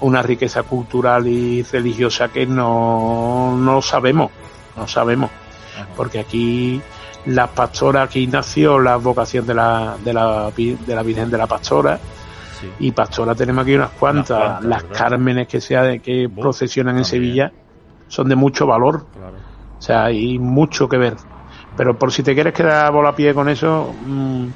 una riqueza cultural y religiosa que no, no sabemos, no sabemos porque aquí la pastora aquí nació la vocación de la, de la, de la Virgen de la Pastora Sí. y pastora tenemos aquí unas cuantas, las cármenes que sea que Buh, procesionan en. Sevilla son de mucho valor, Claro. o sea, hay mucho que ver. Pero por si te quieres quedar a pie con eso, mm,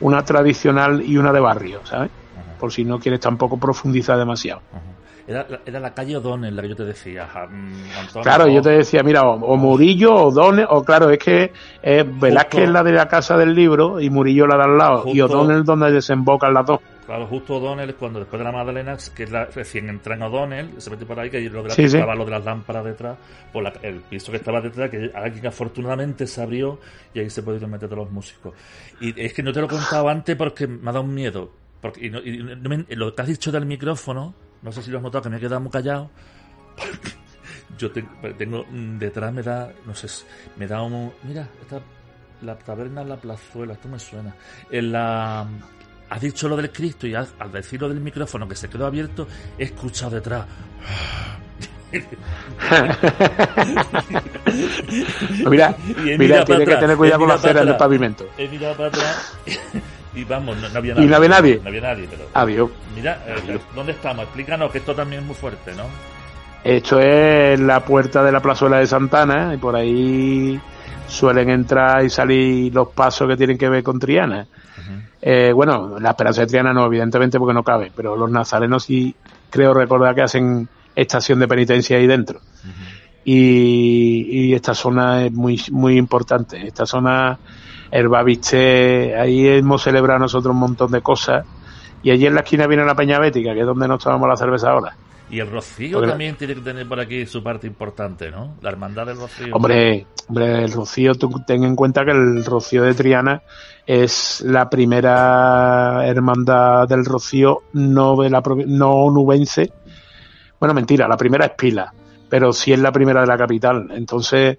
una tradicional y una de barrio, ¿sabes? Ajá. Por si no quieres tampoco profundizar demasiado. Ajá. Era, la- era la calle O'Donnell la que yo te decía. mm, Antonio, Claro, yo te decía, mira, o, o Murillo o O'Donnell, o claro, es que eh, Velázquez es la de la casa del libro y Murillo la de al lado, y O'Donnell donde desembocan las dos. Claro, justo O'Donnell, cuando después de la Magdalena, que es la, recién entra en O'Donnell, se mete por ahí, que lo Sí, sí. estaba lo de las lámparas detrás, por la- el piso que estaba detrás, que alguien afortunadamente se abrió y ahí se pudieron meter todos los músicos. Y es que no te lo he contado antes porque me ha dado un miedo. Porque, y no- y no me- lo que has dicho del micrófono, no sé si lo has notado, que me he quedado muy callado. Yo te- tengo, mm, detrás me da, no sé, me da un, mira, esta, la taberna La Plazuela, esto me suena. En la, has dicho lo del Cristo y has- al decir lo del micrófono que se quedó abierto, he escuchado detrás. *laughs* Mira, Y mira, tiene que tener cuidado con la mirado para acera del pavimento. He mirado para atrás y vamos, no, no había ¿Y nadie. no había nadie? No había nadie, pero. Adiós. Mira, eh, ¿dónde estamos? Explícanos que esto también es muy fuerte, ¿no? Esto es la puerta de la plazuela de Santana y por ahí suelen entrar y salir los pasos que tienen que ver con Triana. Eh, bueno, la esperanza de Triana no, evidentemente, porque no cabe, pero los nazarenos sí creo recordar que hacen estación de penitencia ahí dentro. y, esta zona es muy, muy importante. Esta zona, el Baviste, ahí hemos celebrado nosotros un montón de cosas y allí en la esquina viene la Peña Bética, que es donde nos tomamos la cerveza ahora. Y el Rocío también tiene que tener por aquí su parte importante, ¿no? La hermandad del Rocío. Hombre, hombre, el Rocío, tú ten en cuenta que el Rocío de Triana es la primera hermandad del Rocío no de la no nubense. Bueno, mentira, la primera es Pila, pero sí es la primera de la capital. Entonces,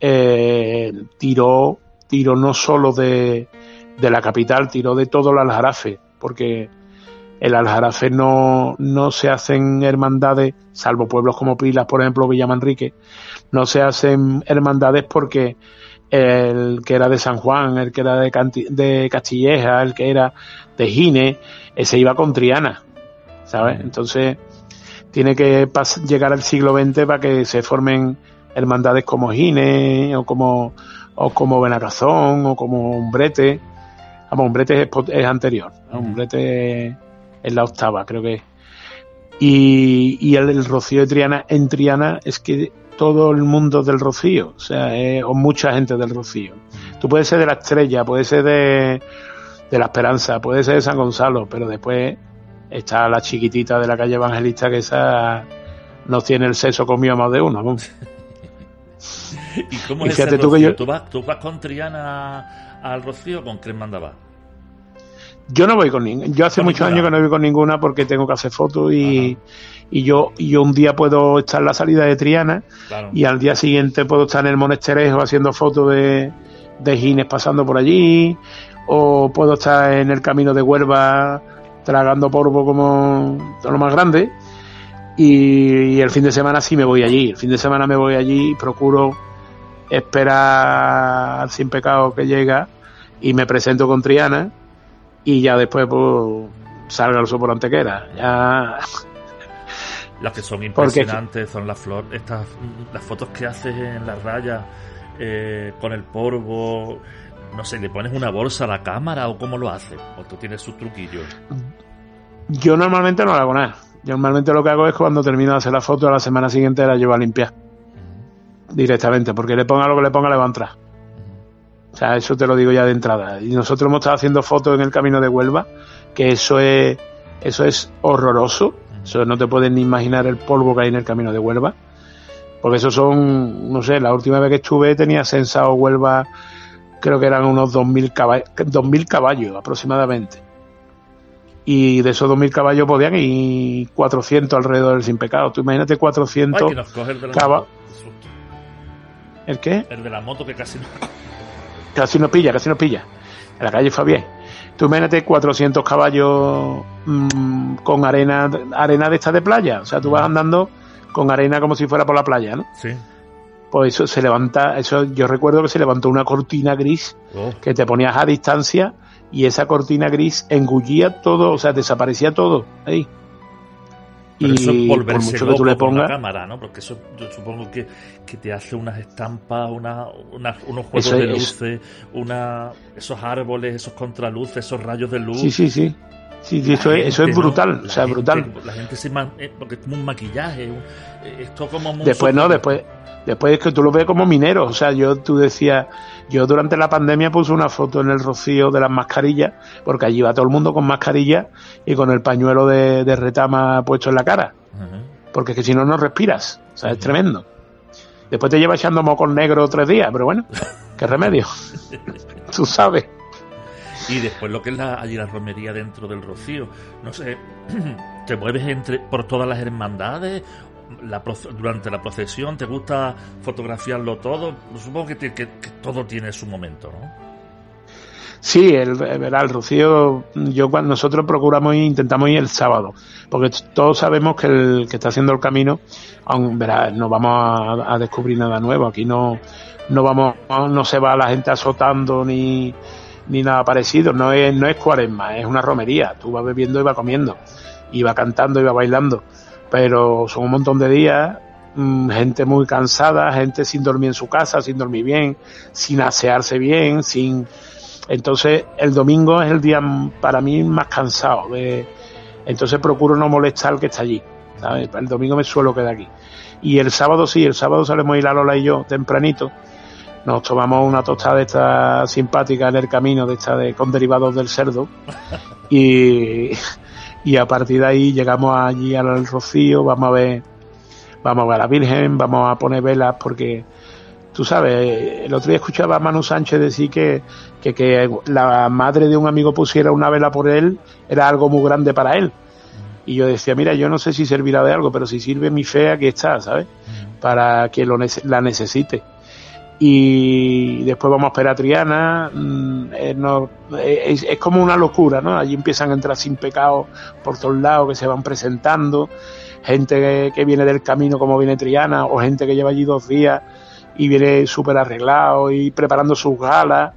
eh, tiró, tiró no solo de, de la capital, tiró de todo el Aljarafe, porque el Aljarafe no, no se hacen hermandades, salvo pueblos como Pilas, por ejemplo, Villamanrique, no se hacen hermandades porque el que era de San Juan, el que era de, de Castilleja, el que era de Gine, ese iba con Triana, ¿sabes? Entonces, tiene que llegar al siglo XX para que se formen hermandades como Gine, o como, o como Benacazón, o como Umbrete. Vamos, Umbrete es, es anterior. Umbrete en la octava, creo que. Y, y el, Rocío de Triana, en Triana, es que todo el mundo del Rocío, o sea, eh, o mucha gente del Rocío. Tú puedes ser de la Estrella, puedes ser de, de la Esperanza, puedes ser de San Gonzalo, pero después está la chiquitita de la calle Evangelista que esa no tiene el sexo comido más de uno. *laughs* ¿Y cómo es ese Rocío? Tú, vas, ¿Tú vas con Triana al Rocío con quién mandaba? Yo no voy con ninguna. Yo hace muchos años que no voy con ninguna porque tengo que hacer fotos y, y yo, yo un día puedo estar en la salida de Triana y al día siguiente puedo estar en el Monesterejo haciendo fotos de, de Gines pasando por allí o puedo estar en el camino de Huelva tragando polvo como lo más grande y, el fin de semana sí me voy allí. El fin de semana me voy allí y procuro esperar sin pecado que llega y me presento con Triana y ya después pues salga el por antequera. Ya las que son impresionantes son las flores, estas las fotos que haces en la raya eh, con el polvo, no sé, le pones una bolsa a la cámara o cómo lo haces, o tú tienes sus truquillos. Yo normalmente no hago nada. Yo normalmente lo que hago es cuando termino de hacer la foto a la semana siguiente la llevo a limpiar. Directamente, porque le ponga lo que le ponga le va a entrar. O sea, eso te lo digo ya de entrada. Y nosotros hemos estado haciendo fotos en el camino de Huelva, que eso es, eso es horroroso. Eso no te puedes ni imaginar el polvo que hay en el camino de Huelva. Porque eso son, no sé, la última vez que estuve tenía sensado Huelva, creo que eran unos 2.000 caballos, 2.000 caballos aproximadamente. Y de esos 2.000 caballos podían ir 400 alrededor del sin pecado. Tú imagínate 400 caballos. ¿El qué? El de la moto que casi no casi no pilla, casi no pilla. En la calle Fabián. Tú imagínate 400 caballos mm, con arena, arena de esta de playa. O sea, tú vas andando con arena como si fuera por la playa, ¿no? Sí. Pues eso se levanta, eso yo recuerdo que se levantó una cortina gris oh. que te ponías a distancia y esa cortina gris engullía todo, o sea, desaparecía todo ahí y eso es por mucho que le pongas cámara, ¿no? Porque eso yo supongo que, que te hace unas estampas, una, unos juegos de luces, una, esos árboles, esos contraluces, esos rayos de luz. Sí, sí, sí. Sí, eso, es, eso es brutal, o sea, brutal. La gente se eh, porque es como un maquillaje, esto como Después no, después después es que tú lo ves como minero, o sea, yo tú decías, yo durante la pandemia puse una foto en el rocío de las mascarillas, porque allí va todo el mundo con mascarilla y con el pañuelo de, retama puesto en la cara, porque es que si no no respiras, o sea, es tremendo. Después te lleva echando mocos negro tres días, pero bueno, *laughs* qué remedio, tú sabes y después lo que es la, allí la romería dentro del Rocío. No sé, *clears throat* ¿te mueves entre, por todas las hermandades? La, durante la procesión, ¿te gusta fotografiarlo todo? Supongo que, todo tiene su momento, ¿no? Sí, el, el, Rocío, yo nosotros procuramos y intentamos ir el sábado, porque todos sabemos que el que está haciendo el camino, aún verá, no vamos a, a, descubrir nada nuevo, aquí no, no vamos, no se va la gente azotando ni, ni nada parecido. No es, no es cuaresma, es una romería. Tú vas bebiendo y vas comiendo, y vas cantando y vas bailando. Pero son un montón de días, mm, gente muy cansada, gente sin dormir en su casa, sin dormir bien, sin asearse bien, sin. Entonces, el domingo es el día para mí más cansado. entonces procuro no molestar al que está allí. El domingo me suelo quedar aquí. Y el sábado sí, el sábado salimos a ir a Lola y yo tempranito. Nos tomamos una tostada de esta simpática en el camino, de esta de, con derivados del cerdo. Y, y a partir de ahí llegamos allí al Rocío, vamos a ver, vamos a ver a la Virgen, vamos a poner velas porque tú sabes, el otro día escuchaba a Manu Sánchez decir que, que, que la madre de un amigo pusiera una vela por él era algo muy grande para él. Y yo decía, mira, yo no sé si servirá de algo, pero si sirve mi fe, aquí está, ¿sabes? Para que lo la necesite. Y después vamos a esperar a Triana. mm, eh, no- eh, es, es como una locura, ¿no? Allí empiezan a entrar sin pecado por todos lados que se van presentando. Gente que, que viene del camino como viene Triana, o gente que lleva allí dos días y viene súper arreglado y preparando sus galas.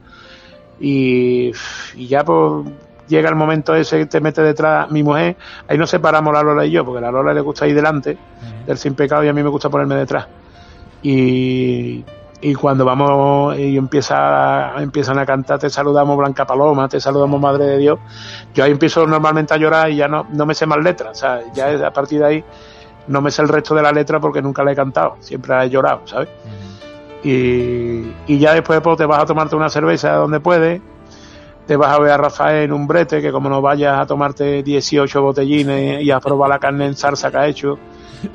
Y, y ya pues llega el momento ese que te mete detrás mi mujer. Ahí nos separamos la Lola y yo, porque a la Lola le gusta ir delante del sin pecado y a mí me gusta ponerme detrás. Y, y cuando vamos y empieza, empiezan a cantar, te saludamos Blanca Paloma, te saludamos Madre de Dios, yo ahí empiezo normalmente a llorar y ya no, no me sé más letras, o sea, ya es- a partir de ahí no me sé el resto de la letra porque nunca la he cantado, siempre la he llorado, ¿sabes? Y, y ya después pues, te vas a tomarte una cerveza donde puedes, te vas a ver a Rafael en un brete, que como no vayas a tomarte 18 botellines y a probar la carne en salsa que ha hecho,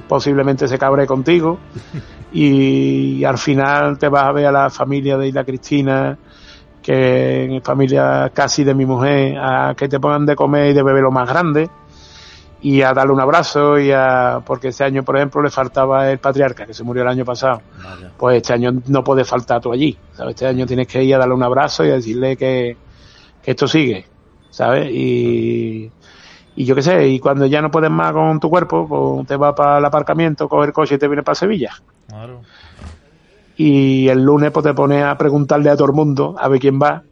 posiblemente se cabre contigo. *laughs* Y, al final te vas a ver a la familia de Isla Cristina, que es familia casi de mi mujer, a que te pongan de comer y de beber lo más grande y a darle un abrazo y a porque este año por ejemplo le faltaba el patriarca que se murió el año pasado Vaya. pues este año no puede faltar tú allí, ¿sabes? Este año tienes que ir a darle un abrazo y a decirle que, que esto sigue, ¿sabes? Y, y yo qué sé, y cuando ya no puedes más con tu cuerpo, pues te vas para el aparcamiento, coger el coche y te vienes para Sevilla. Claro. Y el lunes pues te pones a preguntarle a todo el mundo a ver quién va.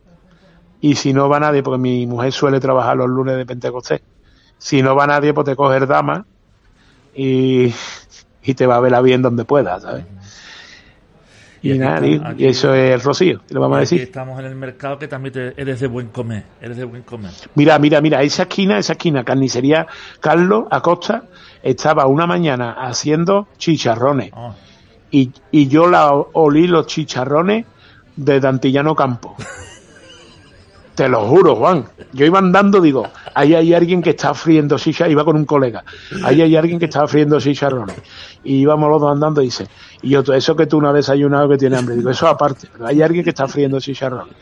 Y si no va nadie, porque mi mujer suele trabajar los lunes de Pentecostés. Si no va nadie, pues te coges dama y, y te va a ver bien donde pueda, ¿sabes? Y Y, aquí nada, está- y- aquí- y eso es el rocío, ¿qué le vamos a decir? estamos en el mercado que también te- eres de buen comer. Eres de buen comer. Mira, mira, mira, esa esquina, esa esquina, carnicería Carlos Acosta, estaba una mañana haciendo chicharrones. Ah, Y, y yo la olí los chicharrones de Dantillano Campo. *laughs* Te lo juro, Juan. Yo iba andando, digo, ahí hay alguien que está friendo chicharrones, iba con un colega, ahí hay alguien que está friendo chicharrones. Y íbamos los dos andando y dice, y yo, eso que tú no has desayunado que tiene hambre, digo, eso aparte, pero hay alguien que está friendo chicharrones.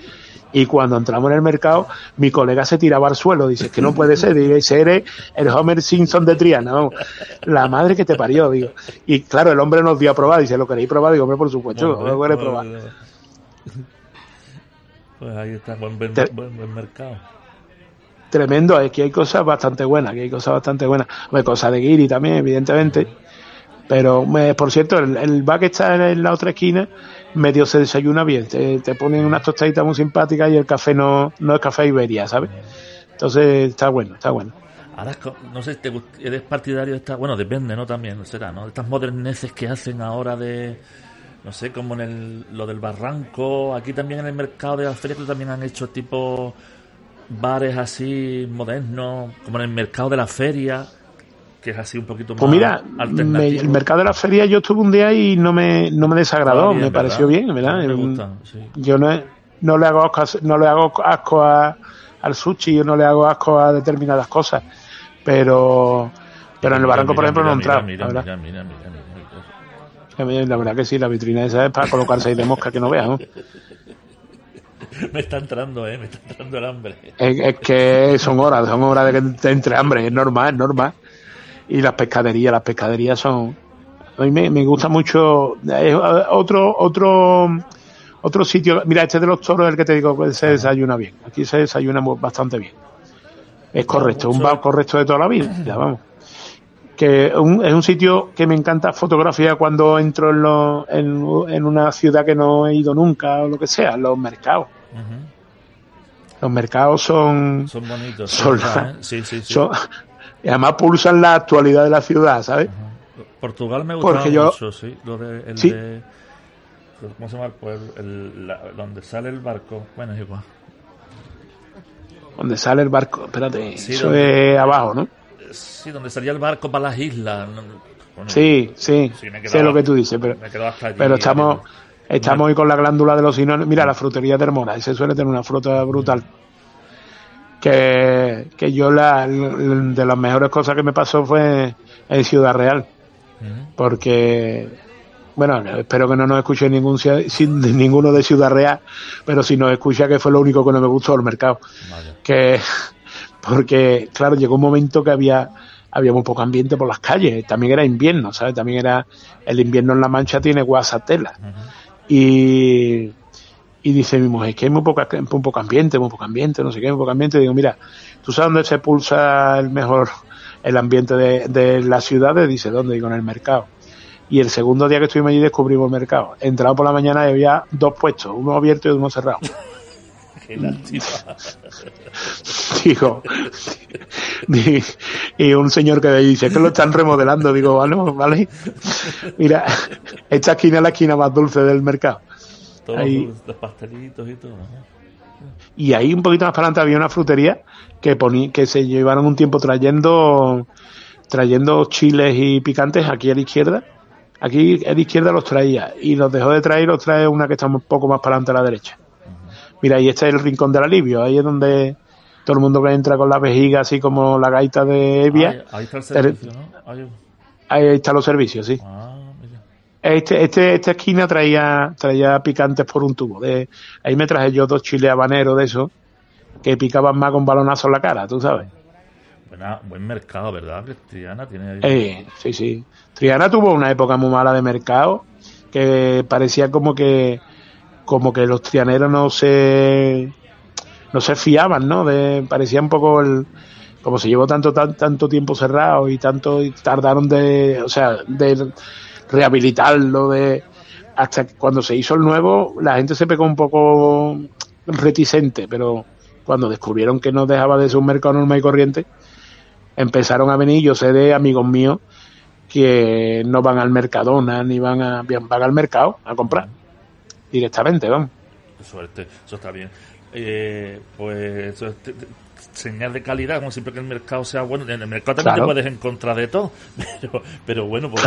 Y cuando entramos en el mercado, mi colega se tiraba al suelo, dice, que no puede ser, dice, eres el Homer Simpson de Triana, vamos. La madre que te parió, digo. Y claro, el hombre nos dio a probar, dice, ¿lo queréis probar? Digo, hombre, por supuesto, bueno, lo queréis probar. bueno. Pues ahí está, buen, buen, buen- buen mercado. Tremendo, es que hay cosas bastante buenas, que hay cosas bastante buenas. Hombre, cosas de guiri también, evidentemente. Pero, por cierto, el, bar que está en la otra esquina, medio se desayuna bien. Te, te ponen unas tostaditas muy simpáticas y el café no, no es café Iberia, ¿sabes? Entonces, está bueno, está bueno. Ahora, no sé, te gust- eres partidario de esta... Bueno, depende, ¿no? También, será, ¿no? Estas moderneces que hacen ahora de... No sé, como en el, lo del barranco. Aquí también en el mercado de la feria que también han hecho tipo bares así modernos, como en el mercado de la feria, que es así un poquito más Pues mira, alternativo. me- el mercado de la feria yo estuve un día y no me, no me desagradó, bien, me pareció bien, ¿verdad? Me gusta, sí. Yo no, no le hago asco, no le hago asco a- al sushi, yo no le hago asco a determinadas cosas, pero pero en el Mira, barranco, por ejemplo, no he mira, Mira, mira, mira, mira, La verdad que sí, la vitrina esa es para colocarse ahí de mosca que no veas, ¿no? *laughs* Me está entrando, ¿eh? Me está entrando el hambre. Es, es que son horas, son horas de que te entre hambre, es normal, es normal. Y las pescaderías, las pescaderías son... A mí me, me gusta mucho... es otro, otro, otro sitio... Mira, este de los toros es el que te digo que se desayuna bien. Aquí se desayuna bastante bien. Es correcto, un bar correcto de toda la vida, ya vamos. Que un- es un sitio que me encanta fotografiar cuando entro en, lo- en, en una ciudad que no he ido nunca o lo que sea, los mercados. Ujú. Los mercados son Son bonitos. Son- sí, ¿verdad, eh? sí, sí, sí. son- y además pulsan la actualidad de la ciudad, ¿sabes? Portugal me gustaba Porque yo- mucho, sí. Lo de, el Sí. de... ¿Cómo se llama el pueblo? El, la- donde sale el barco. Bueno, es igual. Donde sale el barco, espérate, Sí, eso donde- es abajo, ¿no? sí, donde salía el barco para las islas. sí, sí, sé lo que tú dices, pero, pero estamos, estamos hoy con la glándula de los sinónimos. Mira, la frutería de Hermona, ese suele tener una fruta brutal. Que, que yo la, de las mejores cosas que me pasó fue en Ciudad Real. Porque bueno, espero que no nos escuche ningún, ninguno de Ciudad Real, pero si nos escucha que fue lo único que no me gustó del mercado. Que, *laughs* porque, claro, llegó un momento que había, había muy poco ambiente por las calles, también era invierno, ¿sabes? También era, el invierno en La Mancha tiene guasatela. Y, y dice mi mujer, que hay muy poco, muy poco ambiente, muy poco ambiente, no sé qué, muy poco ambiente. digo, mira, ¿tú sabes dónde se pulsa el mejor, el ambiente de, de las ciudades? Dice, ¿dónde? Digo, en el mercado y el segundo día que estuvimos allí descubrimos el mercado. Entrado por la mañana y había dos puestos, uno abierto y uno cerrado. *laughs* *laughs* Digo, y un señor que dice que lo están remodelando. Digo, vale, vale. Mira, esta esquina es la esquina más dulce del mercado. Todos los pastelitos y todo. Y ahí un poquito más para adelante había una frutería que poní, que se llevaron un tiempo trayendo trayendo chiles y picantes aquí a la izquierda Aquí a la izquierda los traía y los dejó de traer y los trae una que está un poco más para adelante a la derecha. Mira, ahí está el rincón del alivio, ahí es donde todo el mundo que entra con la vejiga así como la gaita de Evia. Ahí, está el servicio, ¿no? Ahí, están los servicios, sí. Ah, este, este, esta esquina traía, traía picantes por un tubo. De, ahí me traje yo dos chiles habaneros de esos que picaban más con balonazo en la cara, tú sabes. buen mercado, ¿verdad? Triana tiene Eh, sí, sí. Triana tuvo una época muy mala de mercado que parecía como que como que los trianeros no se no se fiaban, ¿no? De, parecía un poco el como se llevó tanto tanto tiempo cerrado y tanto y tardaron de, o sea, de rehabilitarlo de hasta cuando se hizo el nuevo, la gente se pegó un poco reticente, pero cuando descubrieron que no dejaba de ser un mercado normal y corriente, empezaron a venir, yo sé de amigos míos que no van al Mercadona ni van a van al mercado a comprar directamente, vamos. Suerte, eso está bien. Eh, pues señal de calidad, como siempre que el mercado sea bueno. En el mercado también te puedes encontrar de todo, *laughs* pero, pero bueno, pues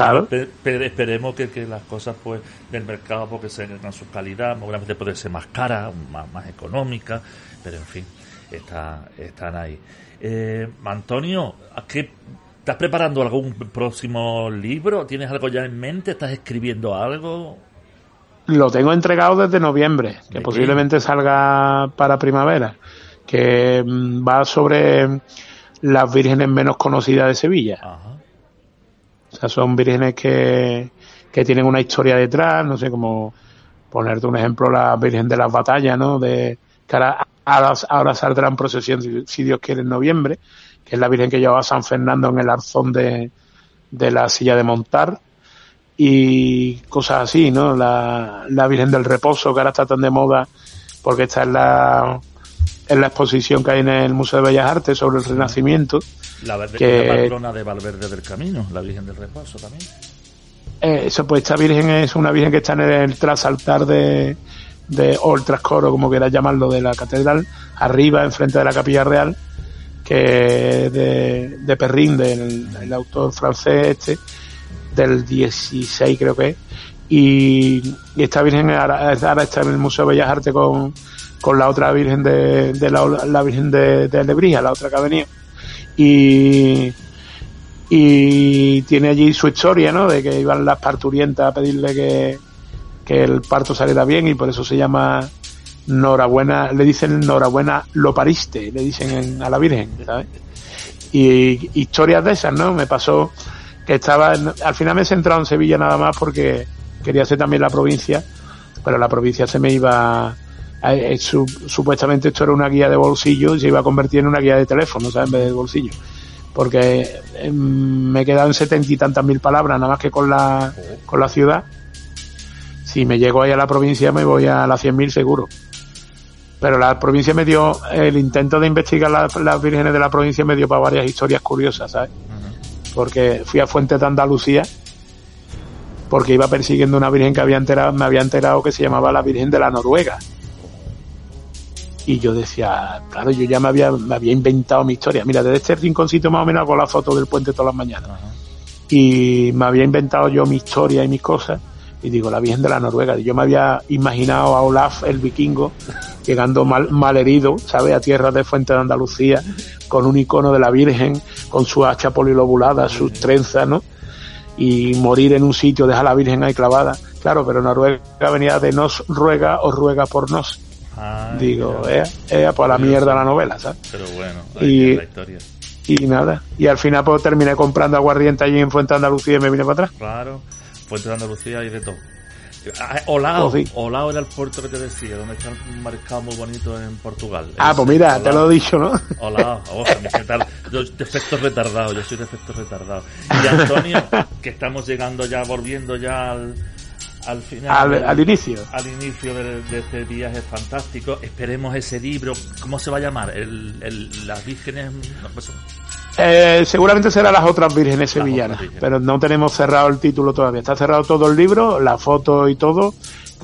esperemos que, que, las cosas pues del mercado porque se tengan su calidad, seguramente puede ser más cara, más, más económica, pero en fin, está, están ahí. Eh, Antonio, ¿a qué ¿Estás preparando algún próximo libro? ¿Tienes algo ya en mente? ¿Estás escribiendo algo? Lo tengo entregado desde noviembre, que posiblemente salga para primavera, que mm, va sobre las vírgenes menos conocidas de Sevilla. O sea, son vírgenes que, que tienen una historia detrás, no sé, como ponerte un ejemplo, la Virgen de las Batallas, ¿no? De, que ahora, ahora, saldrá en procesión, si Dios quiere, en noviembre que es la Virgen que llevaba San Fernando en el arzón de, de la silla de montar y cosas así, ¿no? La, la Virgen del Reposo, que ahora está tan de moda porque está en la, en la exposición que hay en el Museo de Bellas Artes sobre el Renacimiento. La, que, la patrona de Valverde del Camino, la Virgen del Reposo también. Eh, eso, pues esta Virgen es una Virgen que está en el trasaltar de, de, o el trascoro, como quieras llamarlo, de la catedral, arriba, enfrente de la Capilla Real, que de, de Perrin, del autor francés este, del 16 creo que es, y, esta Virgen ahora, está en el Museo de Bellas Artes con, con la otra Virgen de, de la, Virgen de, de Lebrija, la otra que ha venido. Y, y tiene allí su historia, ¿no? De que iban las parturientas a pedirle que, que el parto saliera bien y por eso se llama Norabuena, le dicen Norabuena, lo pariste, le dicen a la Virgen, ¿sabes? Y historias de esas, ¿no? Me pasó que estaba, al final me he centrado en Sevilla nada más porque quería hacer también la provincia, pero la provincia se me iba, eh, supuestamente esto era una guía de bolsillo y se iba a convertir en una guía de teléfono, ¿sabes? En vez de bolsillo. Porque em, me he quedado en setenta y tantas mil palabras, nada más que con la, con la ciudad. Si me llego ahí a la provincia me voy a las cien mil seguro pero la provincia me dio, el intento de investigar las, vírgenes de la provincia me dio para varias historias curiosas, ¿sabes? Porque fui a Fuente de Andalucía, porque iba persiguiendo una virgen que había enterado, me había enterado que se llamaba la Virgen de la Noruega. Y yo decía, claro, yo ya me había, me había inventado mi historia. Mira, desde este rinconcito más o menos hago la foto del puente todas las mañanas. Y me había inventado yo mi historia y mis cosas. Y digo, la Virgen de la Noruega. Yo me había imaginado a Olaf, el vikingo, *laughs* llegando mal, mal herido, ¿sabes? A tierra de Fuente de Andalucía, con un icono de la Virgen, con su hacha polilobulada, sus trenzas, ¿no? Y morir en un sitio, dejar a la Virgen ahí clavada. Claro, pero Noruega venía de nos ruega o ruega por nos. Digo, eh, eh, pues a la mierda la novela, ¿sabes? Pero bueno, y, la historia. Y nada, y al final pues terminé comprando aguardiente allí en Fuente de Andalucía y me vine para atrás. Claro, Fuente de Andalucía y de todo. Ah, Olao, pues Olao era el puerto que te decía, donde está un muy bonito en Portugal. Ah, pues mira, te lo he dicho, ¿no? Olao, oh, yo de efecto retardado, yo soy de efecto retardado. Y Antonio, que estamos llegando ya, volviendo ya al, al final. Al, inicio. Al inicio de, este viaje fantástico. Esperemos ese libro. ¿Cómo se va a llamar? El, las vírgenes. Pues, eh, seguramente será las otras vírgenes sevillanas, pero no tenemos cerrado el título todavía. Está cerrado todo el libro, la foto y todo.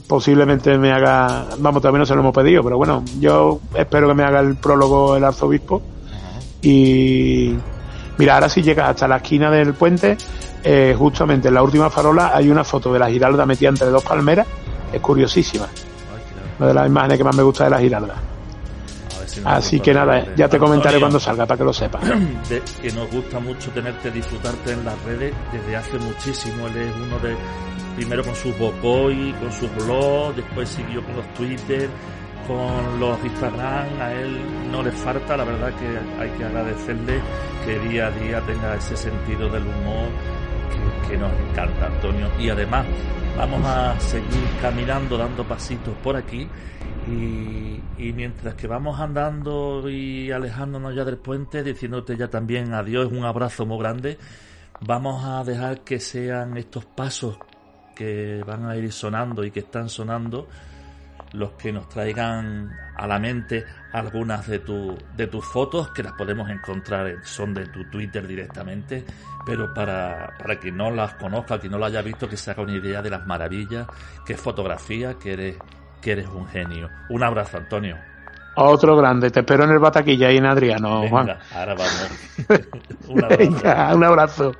Posiblemente me haga, vamos, también no se lo hemos pedido, pero bueno, yo espero que me haga el prólogo el arzobispo. Y mira, ahora si llegas hasta la esquina del puente, eh, justamente en la última farola hay una foto de la Giralda metida entre dos palmeras, es curiosísima. Una de las imágenes que más me gusta de la Giralda. Así que nada, ya te comentaré cuando salga para que lo sepas. *clears throat* que nos gusta mucho tenerte, disfrutarte en las redes desde hace muchísimo. Él es uno de, primero con sus Bocoy, con sus blogs, después siguió con los Twitter, con los Instagram. A él no le falta, la verdad que hay que agradecerle que día a día tenga ese sentido del humor que, nos encanta, Antonio. Y además, vamos a seguir caminando, dando pasitos por aquí. Y, y, mientras que vamos andando y alejándonos ya del puente, diciéndote ya también adiós, un abrazo muy grande, vamos a dejar que sean estos pasos que van a ir sonando y que están sonando los que nos traigan a la mente algunas de, tu, de tus fotos, que las podemos encontrar, son de tu Twitter directamente, pero para, para quien no las conozca, quien no las haya visto, que se haga una idea de las maravillas, que es fotografía, que eres, que eres un genio. Un abrazo, Antonio. Otro grande, te espero en el Bataquilla y en Adriano, Juan. Ahora vamos. *laughs* un abrazo. un abrazo.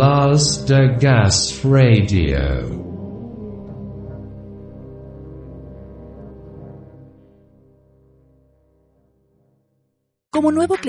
Las de Gas Radio.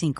25.